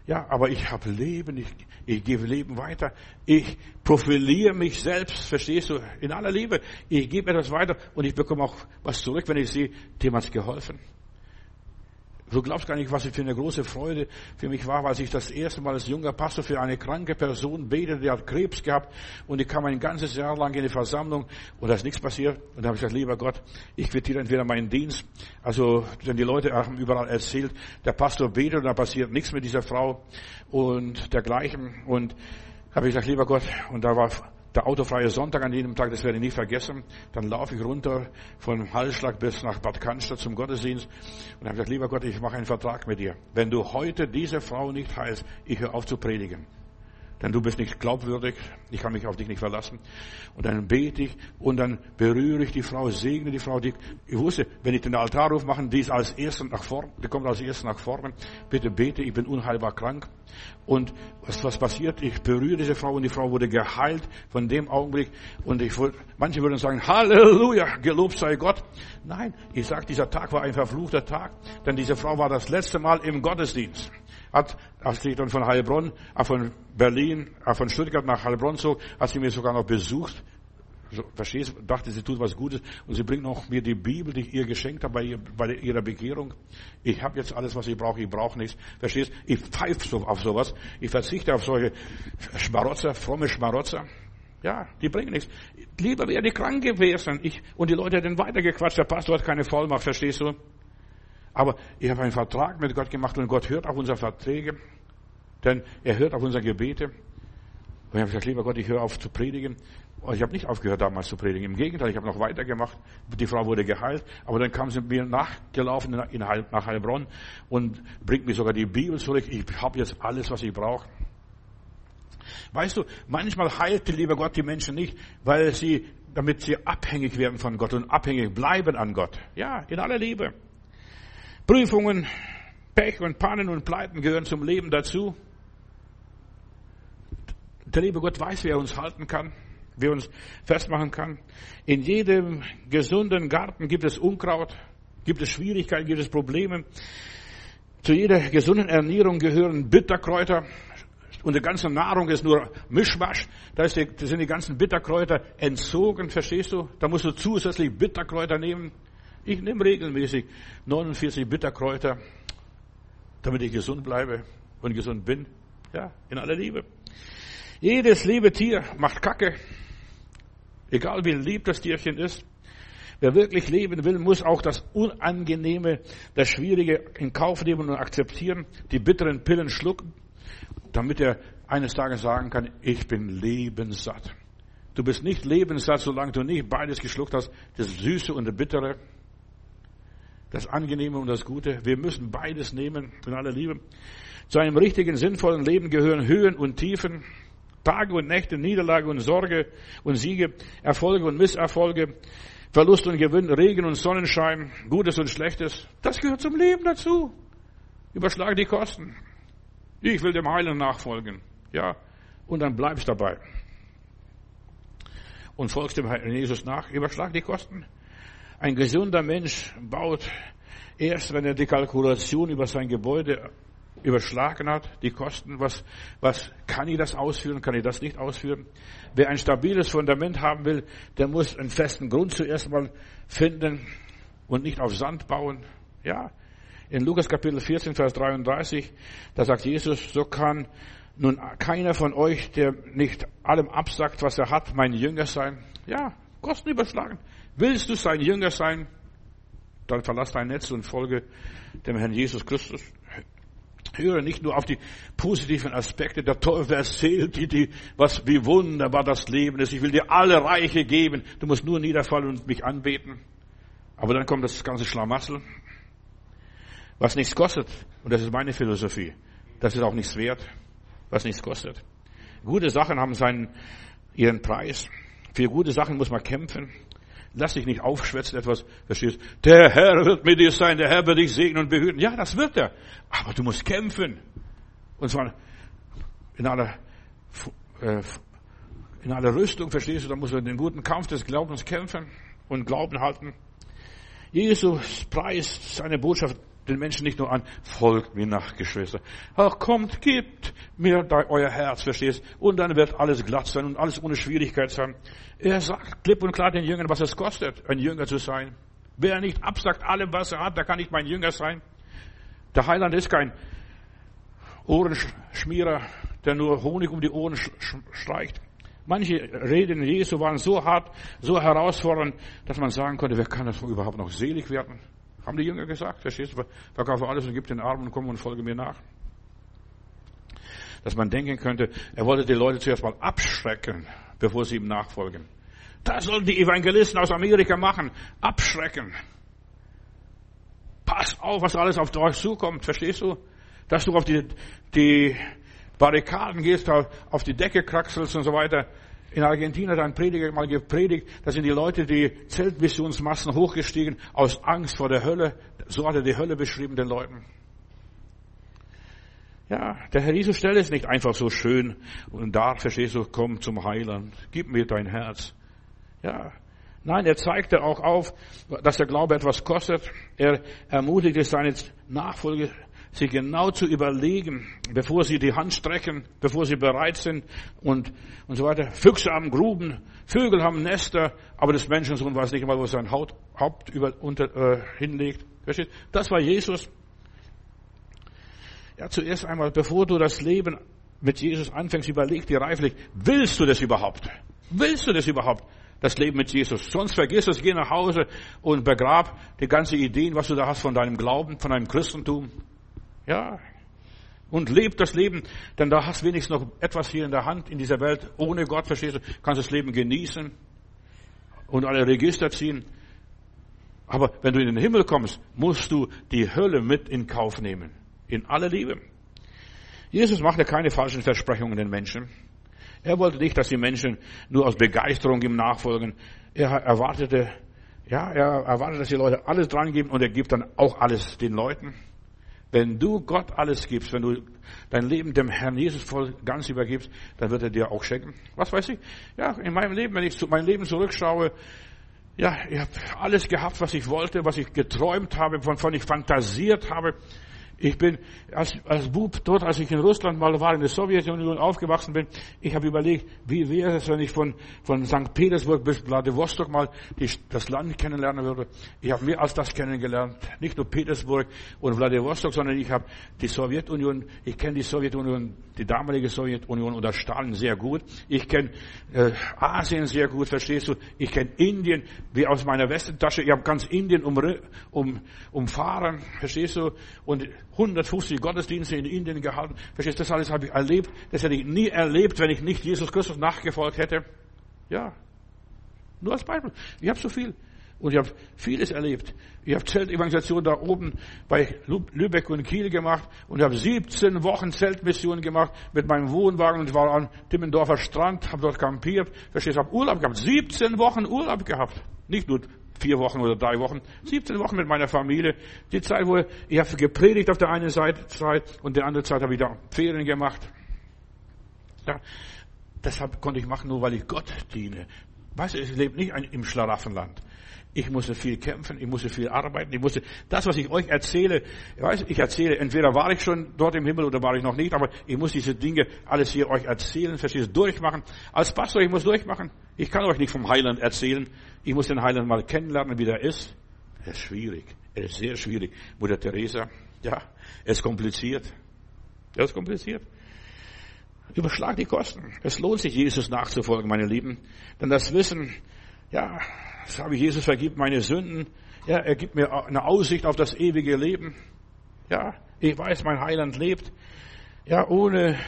Ja, aber ich habe Leben, ich, ich gebe Leben weiter. Ich profiliere mich selbst, verstehst du, in aller Liebe. Ich gebe etwas weiter und ich bekomme auch was zurück, wenn ich sehe, dem hat's geholfen. Du glaubst gar nicht, was für eine große Freude für mich war, als ich das erste Mal als junger Pastor für eine kranke Person betete, die hat Krebs gehabt und die kam ein ganzes Jahr lang in die Versammlung und da ist nichts passiert. Und da habe ich gesagt, lieber Gott, ich quittiere entweder meinen Dienst, also denn die Leute haben überall erzählt, der Pastor betet und da passiert nichts mit dieser Frau und dergleichen. Und habe ich gesagt, lieber Gott, und da war der autofreie Sonntag an jedem Tag, das werde ich nie vergessen. Dann laufe ich runter von Hallschlag bis nach Bad Cannstatt zum Gottesdienst und habe gesagt, lieber Gott, ich mache einen Vertrag mit dir. Wenn du heute diese Frau nicht heilst, ich höre auf zu predigen denn du bist nicht glaubwürdig, ich kann mich auf dich nicht verlassen. Und dann bete ich und dann berühre ich die Frau, segne die Frau. Die, ich wusste, wenn ich den Altarruf mache, die ist als Erste nach vorne, die kommt als Erste nach vorne. Bitte bete, ich bin unheilbar krank. Und was, was passiert? Ich berühre diese Frau und die Frau wurde geheilt von dem Augenblick. Und ich manche würden sagen, Halleluja, gelobt sei Gott. Nein, ich sage, dieser Tag war ein verfluchter Tag, denn diese Frau war das letzte Mal im Gottesdienst. Hat, als ich dann von Heilbronn, äh, von Berlin, äh, von Stuttgart nach Heilbronn zog, hat sie mir sogar noch besucht. So, verstehst, dachte, sie tut was Gutes und sie bringt noch mir die Bibel, die ich ihr geschenkt habe bei, ihr, bei ihrer Bekehrung. Ich habe jetzt alles, was ich brauche, ich brauche nichts. Verstehst? Ich pfeife so auf sowas. Ich verzichte auf solche Schmarotzer, fromme Schmarotzer. Ja, die bringen nichts. Lieber wäre die krank gewesen. Ich, und die Leute hätten weitergequatscht. Der Pastor hat keine Vollmacht, verstehst du? Aber ich habe einen Vertrag mit Gott gemacht und Gott hört auf unsere Verträge. Denn er hört auf unsere Gebete. Und ich habe gesagt, lieber Gott, ich höre auf zu predigen. Und ich habe nicht aufgehört damals zu predigen. Im Gegenteil, ich habe noch weitergemacht. Die Frau wurde geheilt. Aber dann kam sie mir nachgelaufen nach Heilbronn und bringt mir sogar die Bibel zurück. Ich habe jetzt alles, was ich brauche. Weißt du, manchmal heilt der liebe Gott die Menschen nicht, weil sie, damit sie abhängig werden von Gott und abhängig bleiben an Gott. Ja, in aller Liebe. Prüfungen, Pech und Pannen und Pleiten gehören zum Leben dazu. Der liebe Gott weiß, wie er uns halten kann, wie er uns festmachen kann. In jedem gesunden Garten gibt es Unkraut, gibt es Schwierigkeiten, gibt es Probleme. Zu jeder gesunden Ernährung gehören Bitterkräuter. Und die ganze Nahrung ist nur Mischmasch. Da sind die ganzen Bitterkräuter entzogen, verstehst du? Da musst du zusätzlich Bitterkräuter nehmen. Ich nehme regelmäßig 49 Bitterkräuter, damit ich gesund bleibe und gesund bin. Ja, in aller Liebe. Jedes liebe Tier macht Kacke. Egal wie lieb das Tierchen ist. Wer wirklich leben will, muss auch das Unangenehme, das Schwierige in Kauf nehmen und akzeptieren, die bitteren Pillen schlucken, damit er eines Tages sagen kann, ich bin lebenssatt. Du bist nicht lebenssatt, solange du nicht beides geschluckt hast, das Süße und das Bittere das Angenehme und das Gute. Wir müssen beides nehmen in aller Liebe. Zu einem richtigen, sinnvollen Leben gehören Höhen und Tiefen, Tage und Nächte, Niederlage und Sorge und Siege, Erfolge und Misserfolge, Verlust und Gewinn, Regen und Sonnenschein, Gutes und Schlechtes. Das gehört zum Leben dazu. Überschlag die Kosten. Ich will dem Heilen nachfolgen. Ja. Und dann bleibst dabei. Und folgst dem Herrn Jesus nach. Überschlag die Kosten. Ein gesunder Mensch baut erst, wenn er die Kalkulation über sein Gebäude überschlagen hat, die Kosten, was, was kann ich das ausführen, kann ich das nicht ausführen. Wer ein stabiles Fundament haben will, der muss einen festen Grund zuerst mal finden und nicht auf Sand bauen. Ja, in Lukas Kapitel 14, Vers 33, da sagt Jesus, so kann nun keiner von euch, der nicht allem absagt, was er hat, mein Jünger sein. Ja, Kosten überschlagen. Willst du sein Jünger sein? Dann verlass dein Netz und folge dem Herrn Jesus Christus. Höre nicht nur auf die positiven Aspekte. Der Teufel erzählt dir, die, was, wie wunderbar das Leben ist. Ich will dir alle Reiche geben. Du musst nur niederfallen und mich anbeten. Aber dann kommt das ganze Schlamassel, was nichts kostet. Und das ist meine Philosophie. Das ist auch nichts wert, was nichts kostet. Gute Sachen haben seinen, ihren Preis. Für gute Sachen muss man kämpfen. Lass dich nicht aufschwätzen etwas, verstehst? Der Herr wird mit dir sein, der Herr wird dich segnen und behüten. Ja, das wird er. Aber du musst kämpfen. Und zwar in aller, äh, in aller Rüstung, verstehst du? Da musst du den guten Kampf des Glaubens kämpfen und Glauben halten. Jesus preist seine Botschaft den Menschen nicht nur an, folgt mir nach, Geschwister. Ach, kommt, gebt mir euer Herz, verstehst? Und dann wird alles glatt sein und alles ohne Schwierigkeit sein. Er sagt klipp und klar den Jüngern, was es kostet, ein Jünger zu sein. Wer nicht absagt allem, was er hat, der kann nicht mein Jünger sein. Der Heiland ist kein Ohrenschmierer, der nur Honig um die Ohren streicht. Manche Reden Jesu waren so hart, so herausfordernd, dass man sagen konnte, wer kann das überhaupt noch selig werden? Haben die Jünger gesagt, verstehst du, verkaufe alles und gib den Armen und komm und folge mir nach. Dass man denken könnte, er wollte die Leute zuerst mal abschrecken, bevor sie ihm nachfolgen. Das sollen die Evangelisten aus Amerika machen. Abschrecken. Pass auf, was alles auf euch zukommt, verstehst du? Dass du auf die, die Barrikaden gehst, auf die Decke kraxelst und so weiter. In Argentinien hat ein Prediger mal gepredigt, da sind die Leute, die Zeltmissionsmassen hochgestiegen, aus Angst vor der Hölle. So hat er die Hölle beschrieben den Leuten. Ja, der Herr Jesus stellt es nicht einfach so schön und da, verstehst du, komm zum Heiland, gib mir dein Herz. Ja, nein, er zeigte auch auf, dass der Glaube etwas kostet. Er ermutigte seine Nachfolger, sich genau zu überlegen, bevor sie die Hand strecken, bevor sie bereit sind und, und so weiter. Füchse haben Gruben, Vögel haben Nester, aber das Menschensohn weiß nicht einmal, wo sein Haut, Haupt über, unter, äh, hinlegt. Versteht? Das war Jesus. Ja, zuerst einmal, bevor du das Leben mit Jesus anfängst, überleg dir reiflich, willst du das überhaupt? Willst du das überhaupt? Das Leben mit Jesus. Sonst vergiss es, geh nach Hause und begrab die ganze Ideen, was du da hast von deinem Glauben, von deinem Christentum. Ja. Und leb das Leben, denn da hast wenigstens noch etwas hier in der Hand in dieser Welt. Ohne Gott, verstehst du, kannst das Leben genießen und alle Register ziehen. Aber wenn du in den Himmel kommst, musst du die Hölle mit in Kauf nehmen. In aller Liebe. Jesus machte keine falschen Versprechungen den Menschen. Er wollte nicht, dass die Menschen nur aus Begeisterung ihm nachfolgen. Er erwartete, ja, er erwartet, dass die Leute alles dran geben und er gibt dann auch alles den Leuten. Wenn du Gott alles gibst, wenn du dein Leben dem Herrn Jesus voll ganz übergibst, dann wird er dir auch schenken. Was weiß ich? Ja, in meinem Leben, wenn ich zu mein Leben zurückschaue, ja, ich habe alles gehabt, was ich wollte, was ich geträumt habe, wovon ich fantasiert habe. Ich bin als, als Bub dort, als ich in Russland mal war, in der Sowjetunion aufgewachsen bin, ich habe überlegt, wie wäre es, wenn ich von, von St. Petersburg bis Vladivostok mal die, das Land kennenlernen würde. Ich habe mehr als das kennengelernt. Nicht nur Petersburg und Vladivostok, sondern ich habe die Sowjetunion, ich kenne die Sowjetunion, die damalige Sowjetunion unter Stalin sehr gut. Ich kenne äh, Asien sehr gut, verstehst du? Ich kenne Indien wie aus meiner Westentasche. Ich habe ganz Indien um, um, umfahren, verstehst du? Und 150 Gottesdienste in Indien gehalten. Verstehst du, das alles habe ich erlebt. Das hätte ich nie erlebt, wenn ich nicht Jesus Christus nachgefolgt hätte. Ja. Nur als Beispiel. Ich habe so viel. Und ich habe vieles erlebt. Ich habe Zeltevangelisation da oben bei Lübeck und Kiel gemacht und ich habe 17 Wochen Zeltmission gemacht mit meinem Wohnwagen und ich war am Timmendorfer Strand, habe dort kampiert, verstehst, habe Urlaub gehabt, 17 Wochen Urlaub gehabt. Nicht nur vier Wochen oder drei Wochen, 17 Wochen mit meiner Familie. Die Zeit, wo ich habe gepredigt auf der einen Seite Zeit und der andere Zeit habe ich da Ferien gemacht. Ja, deshalb konnte ich machen, nur weil ich Gott diene. Weißt du, ich lebe nicht im Schlaraffenland. Ich musste viel kämpfen, ich musste viel arbeiten, ich musste, das, was ich euch erzähle, ich weiß, ich erzähle, entweder war ich schon dort im Himmel oder war ich noch nicht, aber ich muss diese Dinge alles hier euch erzählen, verstehst du, durchmachen. Als Pastor, ich muss durchmachen. Ich kann euch nicht vom Heiland erzählen. Ich muss den Heiland mal kennenlernen, wie der ist. Er ist schwierig. Er ist sehr schwierig. Mutter Teresa, ja, er ist kompliziert. Er ist kompliziert. Überschlag die Kosten. Es lohnt sich, Jesus nachzufolgen, meine Lieben. Denn das Wissen, ja, habe ich, Jesus vergibt meine Sünden. Ja, er gibt mir eine Aussicht auf das ewige Leben. Ja, ich weiß, mein Heiland lebt. Ja, ohne,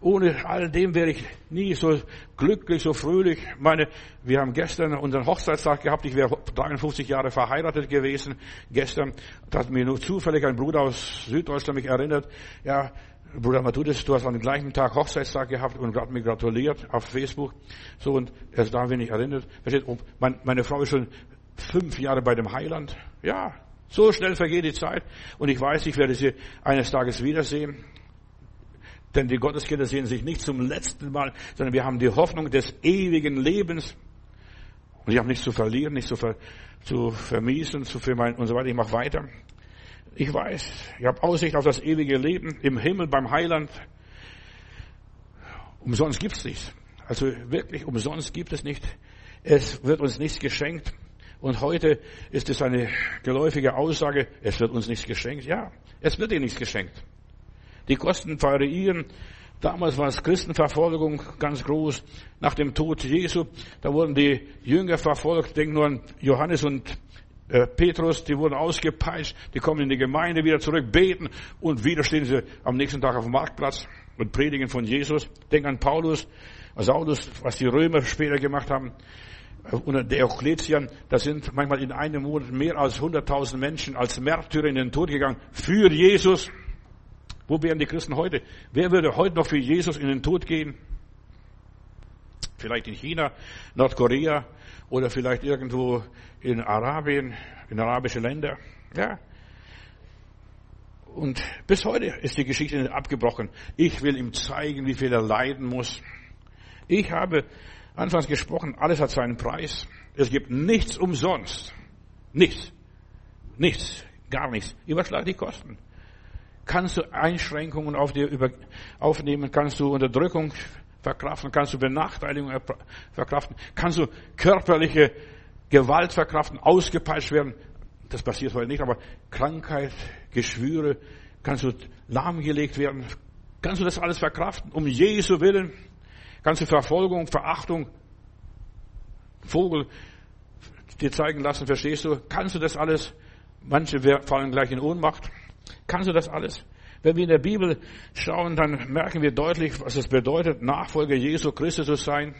ohne all dem wäre ich nie so glücklich, so fröhlich. Meine, wir haben gestern unseren Hochzeitstag gehabt. Ich wäre 53 Jahre verheiratet gewesen. Gestern hat mir nur zufällig ein Bruder aus Süddeutschland mich erinnert. Ja, Bruder Matudis, du hast an dem gleichen Tag Hochzeitstag gehabt und hat mir gratuliert auf Facebook. So, und erst da bin ich erinnert. Versteht, meine Frau ist schon fünf Jahre bei dem Heiland. Ja, so schnell vergeht die Zeit. Und ich weiß, ich werde sie eines Tages wiedersehen. Denn die Gotteskinder sehen sich nicht zum letzten Mal, sondern wir haben die Hoffnung des ewigen Lebens. Und ich habe nichts zu verlieren, nichts zu, ver, zu vermiesen, zu für mein, und so weiter. Ich mache weiter. Ich weiß, ich habe Aussicht auf das ewige Leben im Himmel beim Heiland. Umsonst gibt es nichts. Also wirklich umsonst gibt es nicht. Es wird uns nichts geschenkt. Und heute ist es eine geläufige Aussage, es wird uns nichts geschenkt. Ja, es wird dir nichts geschenkt. Die Kosten variieren. Damals war es Christenverfolgung ganz groß. Nach dem Tod Jesu, da wurden die Jünger verfolgt. Denk nur an Johannes und äh, Petrus, die wurden ausgepeitscht, die kommen in die Gemeinde wieder zurück, beten und wieder stehen sie am nächsten Tag auf dem Marktplatz und predigen von Jesus. Denk an Paulus, Saulus, was die Römer später gemacht haben. Äh, unter Diokletian, da sind manchmal in einem Monat mehr als 100.000 Menschen als Märtyrer in den Tod gegangen für Jesus. Wo wären die Christen heute? Wer würde heute noch für Jesus in den Tod gehen? Vielleicht in China, Nordkorea oder vielleicht irgendwo in Arabien, in arabische Länder. Ja. Und bis heute ist die Geschichte nicht abgebrochen. Ich will ihm zeigen, wie viel er leiden muss. Ich habe anfangs gesprochen, alles hat seinen Preis. Es gibt nichts umsonst. Nichts. Nichts. Gar nichts. Überschlag die Kosten. kannst du Einschränkungen auf dir aufnehmen, kannst du Unterdrückung verkraften, kannst du Benachteiligung verkraften, kannst du körperliche Gewalt verkraften, ausgepeitscht werden. Das passiert heute nicht, aber Krankheit, Geschwüre, kannst du lahmgelegt werden, kannst du das alles verkraften, um Jesu willen, kannst du Verfolgung, Verachtung, Vogel dir zeigen lassen, verstehst du? Kannst du das alles? Manche fallen gleich in Ohnmacht. Kannst du das alles? Wenn wir in der Bibel schauen, dann merken wir deutlich, was es bedeutet, Nachfolger Jesu Christus zu sein.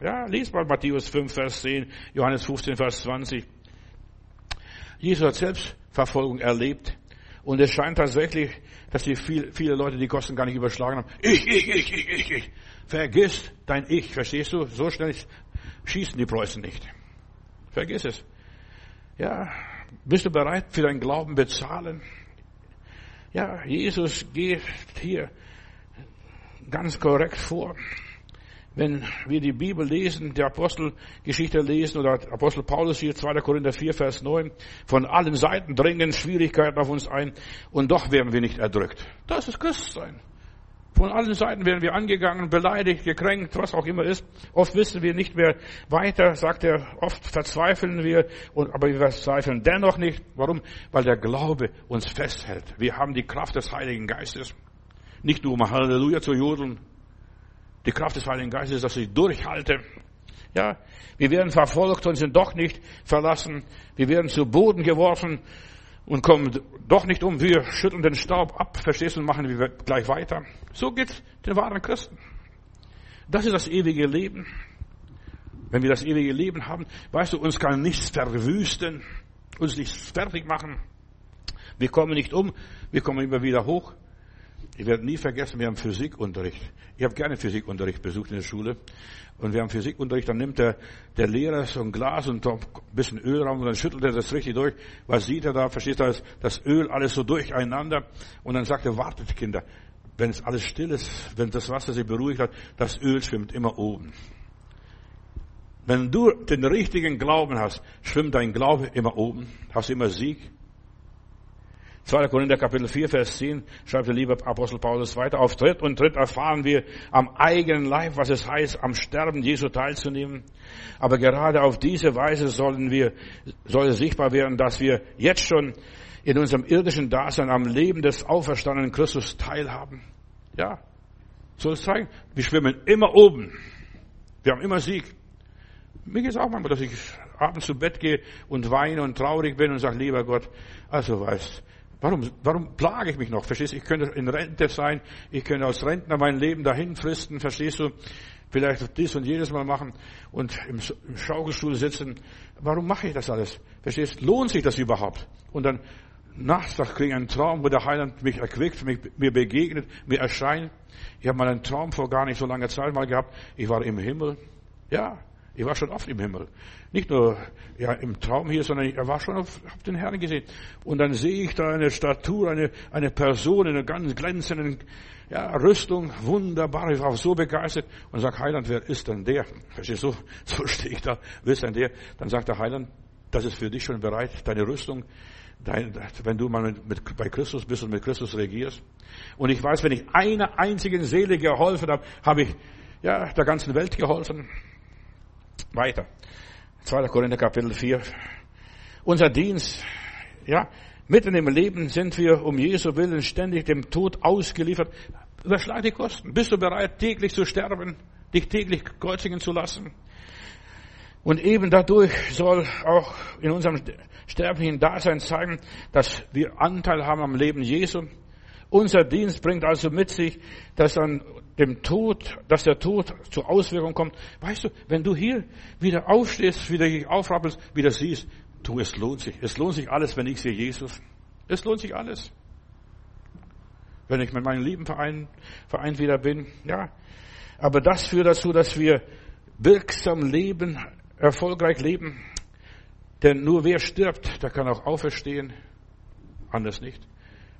Ja, lies mal Matthäus 5, Vers 10, Johannes 15, Vers 20. Jesus hat selbst Verfolgung erlebt. Und es scheint tatsächlich, dass die viel, viele Leute die Kosten gar nicht überschlagen haben. Ich, ich, ich, ich, ich, ich. Vergiss dein Ich, verstehst du? So schnell schießen die Preußen nicht. Vergiss es. Ja, bist du bereit für deinen Glauben bezahlen? Ja, Jesus geht hier ganz korrekt vor. Wenn wir die Bibel lesen, die Apostelgeschichte lesen oder Apostel Paulus hier 2. Korinther 4, Vers 9, von allen Seiten dringen Schwierigkeiten auf uns ein und doch werden wir nicht erdrückt. Das ist Christsein. Von allen Seiten werden wir angegangen, beleidigt, gekränkt, was auch immer ist. Oft wissen wir nicht mehr weiter, sagt er. Oft verzweifeln wir, aber wir verzweifeln dennoch nicht. Warum? Weil der Glaube uns festhält. Wir haben die Kraft des Heiligen Geistes. Nicht nur um Halleluja zu jodeln. Die Kraft des Heiligen Geistes, dass ich durchhalte. Ja, wir werden verfolgt und sind doch nicht verlassen. Wir werden zu Boden geworfen und kommen doch nicht um. Wir schütteln den Staub ab, verstehst du, und machen wir gleich weiter. So geht's den wahren Christen. Das ist das ewige Leben. Wenn wir das ewige Leben haben, weißt du, uns kann nichts verwüsten, uns nichts fertig machen. Wir kommen nicht um, wir kommen immer wieder hoch. Ich werde nie vergessen, wir haben Physikunterricht. Ich habe gerne Physikunterricht besucht in der Schule. Und wir haben Physikunterricht, dann nimmt der, der Lehrer so ein Glas und ein bisschen Öl rein und dann schüttelt er das richtig durch. Was sieht er da? Versteht er das Öl alles so durcheinander? Und dann sagt er, wartet Kinder, wenn es alles still ist, wenn das Wasser sich beruhigt hat, das Öl schwimmt immer oben. Wenn du den richtigen Glauben hast, schwimmt dein Glaube immer oben, hast immer Sieg. 2. Korinther Kapitel 4, Vers 10 schreibt der liebe Apostel Paulus weiter. Auf Tritt und Tritt erfahren wir am eigenen Leib, was es heißt, am Sterben Jesu teilzunehmen. Aber gerade auf diese Weise sollen wir, soll es sichtbar werden, dass wir jetzt schon in unserem irdischen Dasein am Leben des auferstandenen Christus teilhaben. Ja, soll es zeigen. Wir schwimmen immer oben. Wir haben immer Sieg. Mir geht es auch manchmal, dass ich abends zu Bett gehe und weine und traurig bin und sage, lieber Gott, also weißt, Warum, warum plage ich mich noch? Verstehst du? Ich könnte in Rente sein. Ich könnte als Rentner mein Leben dahin fristen. Verstehst du? Vielleicht dies und jedes Mal machen und im Schaukelstuhl sitzen. Warum mache ich das alles? Verstehst? du? Lohnt sich das überhaupt? Und dann nachts kriege ich einen Traum, wo der Heiland mich erquickt, mich, mir begegnet, mir erscheint. Ich habe mal einen Traum vor gar nicht so langer Zeit mal gehabt. Ich war im Himmel. Ja, ich war schon oft im Himmel. Nicht nur ja, im Traum hier, sondern ich war schon auf, auf den Herrn gesehen. Und dann sehe ich da eine Statur, eine, eine Person in einer ganz glänzenden ja, Rüstung, wunderbar. Ich war so begeistert und sage, Heiland, wer ist denn der? Verstehst du? So stehe ich da, wer ist denn der? Dann sagt der Heiland, das ist für dich schon bereit, deine Rüstung, dein, wenn du mal mit, mit, bei Christus bist und mit Christus regierst. Und ich weiß, wenn ich einer einzigen Seele geholfen habe, habe ich ja, der ganzen Welt geholfen. Weiter. 2. Korinther Kapitel 4. Unser Dienst, ja, mitten im Leben sind wir um Jesu Willen ständig dem Tod ausgeliefert. Überschlag die Kosten. Bist du bereit, täglich zu sterben, dich täglich kreuzigen zu lassen? Und eben dadurch soll auch in unserem sterblichen Dasein zeigen, dass wir Anteil haben am Leben Jesu. Unser Dienst bringt also mit sich, dass an dem Tod, dass der Tod zur Auswirkung kommt. Weißt du, wenn du hier wieder aufstehst, wieder dich aufrappelst, wieder siehst, du, es lohnt sich. Es lohnt sich alles, wenn ich sehe Jesus. Es lohnt sich alles. Wenn ich mit meinem lieben Verein, Verein wieder bin, ja. Aber das führt dazu, dass wir wirksam leben, erfolgreich leben. Denn nur wer stirbt, der kann auch auferstehen. Anders nicht.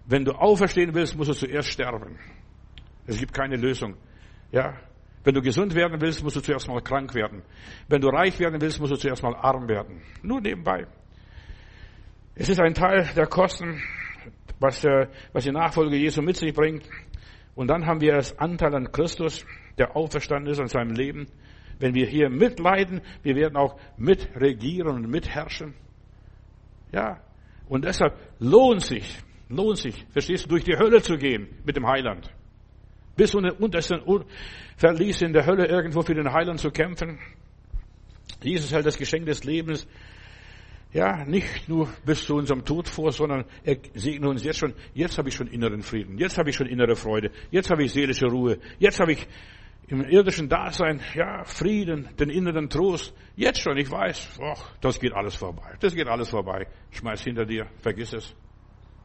Wenn du auferstehen willst, musst du zuerst sterben. Es gibt keine Lösung. Ja. Wenn du gesund werden willst, musst du zuerst mal krank werden. Wenn du reich werden willst, musst du zuerst mal arm werden. Nur nebenbei. Es ist ein Teil der Kosten, was, äh, was die Nachfolge Jesu mit sich bringt. Und dann haben wir das Anteil an Christus, der auferstanden ist an seinem Leben. Wenn wir hier mitleiden, wir werden auch mitregieren und mitherrschen. Ja. Und deshalb lohnt sich, lohnt sich, verstehst du, durch die Hölle zu gehen mit dem Heiland. Bis unter untersten Verlies in der Hölle irgendwo für den Heiland zu kämpfen. Jesus hält das Geschenk des Lebens ja, nicht nur bis zu unserem Tod vor, sondern er segnet uns jetzt schon. Jetzt habe ich schon inneren Frieden. Jetzt habe ich schon innere Freude. Jetzt habe ich seelische Ruhe. Jetzt habe ich im irdischen Dasein, ja, Frieden, den inneren Trost. Jetzt schon, ich weiß, ach, das geht alles vorbei. Das geht alles vorbei. Schmeiß hinter dir, vergiss es.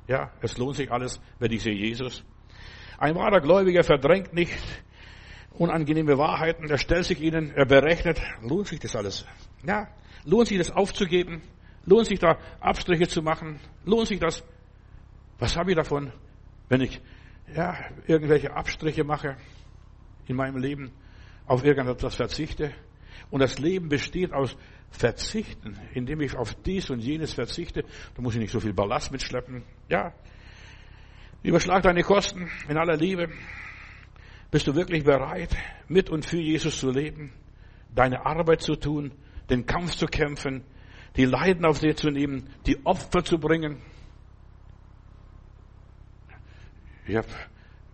Ja, es lohnt sich alles, wenn ich sehe Jesus. Ein wahrer Gläubiger verdrängt nicht unangenehme Wahrheiten, er stellt sich ihnen, er berechnet, lohnt sich das alles. Ja, lohnt sich das aufzugeben, lohnt sich da Abstriche zu machen, lohnt sich das, was habe ich davon, wenn ich, ja, irgendwelche Abstriche mache in meinem Leben, auf irgendetwas verzichte. Und das Leben besteht aus Verzichten, indem ich auf dies und jenes verzichte. Da muss ich nicht so viel Ballast mitschleppen. Ja. Überschlag deine Kosten in aller Liebe. Bist du wirklich bereit, mit und für Jesus zu leben, deine Arbeit zu tun, den Kampf zu kämpfen, die Leiden auf sich zu nehmen, die Opfer zu bringen? Ich habe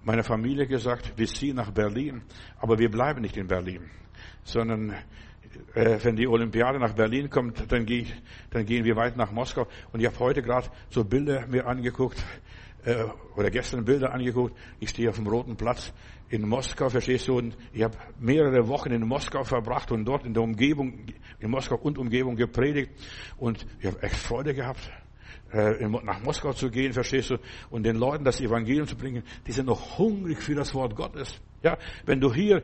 meiner Familie gesagt, wir ziehen nach Berlin, aber wir bleiben nicht in Berlin, sondern äh, wenn die Olympiade nach Berlin kommt, dann, geh dann gehen wir weit nach Moskau. Und ich habe heute gerade so Bilder mir angeguckt, äh, oder gestern Bilder angeguckt. Ich stehe auf dem Roten Platz in Moskau, verstehst du? Und ich habe mehrere Wochen in Moskau verbracht und dort in der Umgebung, in Moskau und Umgebung gepredigt. Und ich habe echt Freude gehabt, äh, nach Moskau zu gehen, verstehst du? Und den Leuten das Evangelium zu bringen. Die sind noch hungrig für das Wort Gottes. Ja, wenn du hier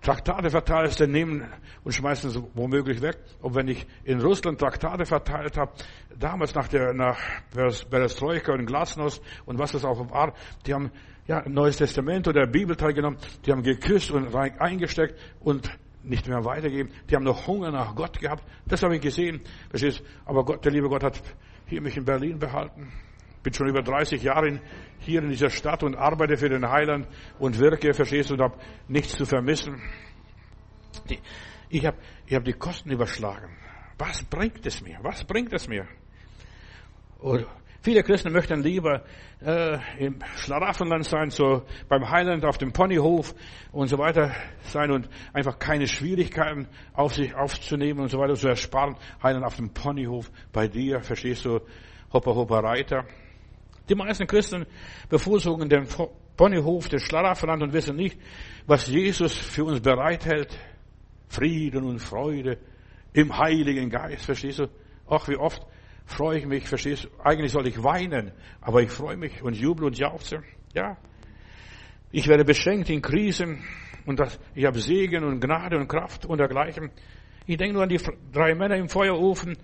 Traktate verteilst, dann nehmen und schmeißen sie womöglich weg. Und wenn ich in Russland Traktate verteilt habe, damals nach der nach Perestroika und Glasnost und was das auch war, die haben ja Neues Testament oder Bibel teilgenommen, die haben geküsst und eingesteckt und nicht mehr weitergeben. Die haben noch Hunger nach Gott gehabt. Das habe ich gesehen. Verstehst? Aber Gott, der liebe Gott hat hier mich in Berlin behalten bin schon über 30 Jahre hier in dieser Stadt und arbeite für den Heiland und wirke, verstehst du, und habe nichts zu vermissen. ich habe ich hab die Kosten überschlagen. Was bringt es mir? Was bringt es mir? Und viele Christen möchten lieber äh, im Schlaraffenland sein, so beim Heiland auf dem Ponyhof und so weiter sein und einfach keine Schwierigkeiten auf sich aufzunehmen und so weiter zu ersparen. Heiland auf dem Ponyhof bei dir, verstehst du, Hopper Hopper Reiter. Die meisten Christen bevorzugen den Ponyhof des Schlaraffenland und wissen nicht, was Jesus für uns bereithält. Frieden und Freude im Heiligen Geist, verstehst du? Ach, wie oft freue ich mich, verstehst du? Eigentlich soll ich weinen, aber ich freue mich und jubel und jauchze. Ja. Ich werde beschenkt in Krisen und das, ich habe Segen und Gnade und Kraft und dergleichen. Ich denke nur an die drei Männer im Feuerofen,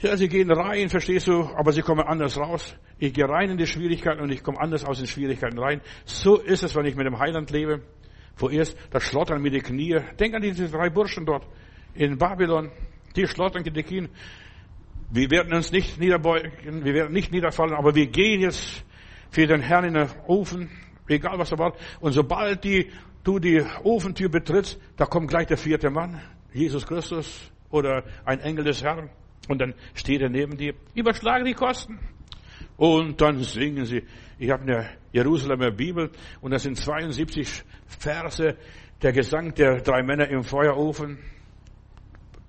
ja, sie gehen rein, verstehst du, aber sie kommen anders raus. Ich gehe rein in die Schwierigkeiten und ich komme anders aus den Schwierigkeiten rein. So ist es, wenn ich mit dem Heiland lebe. Vorerst, da schlottern mir die Knie. Denk an diese drei Burschen dort in Babylon. Die schlottern die Knie. Wir werden uns nicht niederbeugen, wir werden nicht niederfallen, aber wir gehen jetzt für den Herrn in den Ofen, egal was da war. Und sobald die, du die Ofentür betrittst, da kommt gleich der vierte Mann, Jesus Christus oder ein Engel des Herrn. Und dann steht er neben dir, überschlagen die Kosten. Und dann singen sie. Ich habe eine Jerusalemer Bibel und das sind 72 Verse, der Gesang der drei Männer im Feuerofen.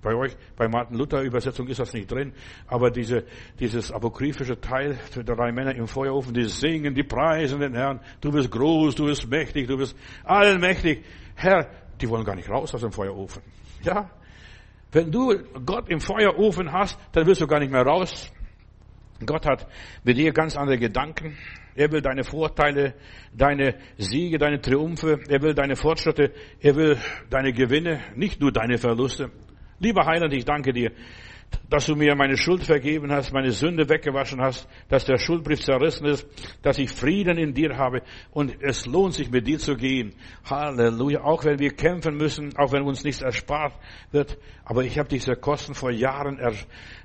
Bei euch, bei Martin Luther Übersetzung ist das nicht drin, aber diese, dieses apokryphische Teil der drei Männer im Feuerofen, die singen, die preisen den Herrn. Du bist groß, du bist mächtig, du bist allmächtig. Herr, die wollen gar nicht raus aus dem Feuerofen. Ja, wenn du Gott im Feuerofen hast, dann wirst du gar nicht mehr raus. Gott hat mit dir ganz andere Gedanken. Er will deine Vorteile, deine Siege, deine Triumphe. Er will deine Fortschritte. Er will deine Gewinne, nicht nur deine Verluste. Lieber Heiland, ich danke dir, dass du mir meine Schuld vergeben hast, meine Sünde weggewaschen hast, dass der Schuldbrief zerrissen ist, dass ich Frieden in dir habe und es lohnt sich mit dir zu gehen. Halleluja. Auch wenn wir kämpfen müssen, auch wenn uns nichts erspart wird. Aber ich habe diese Kosten vor Jahren er,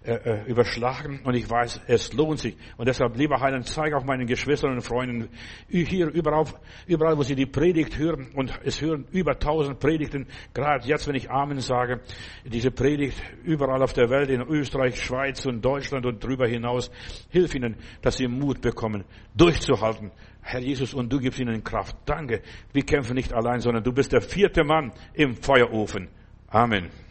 äh, äh, überschlagen und ich weiß, es lohnt sich. Und deshalb, lieber Heiland, zeige auch meinen Geschwistern und Freunden hier überall, überall, wo sie die Predigt hören und es hören über tausend Predigten, gerade jetzt, wenn ich Amen sage, diese Predigt überall auf der Welt, in Österreich, Schweiz und Deutschland und darüber hinaus. Hilf ihnen, dass sie Mut bekommen, durchzuhalten. Herr Jesus, und du gibst ihnen Kraft. Danke. Wir kämpfen nicht allein, sondern du bist der vierte Mann im Feuerofen. Amen.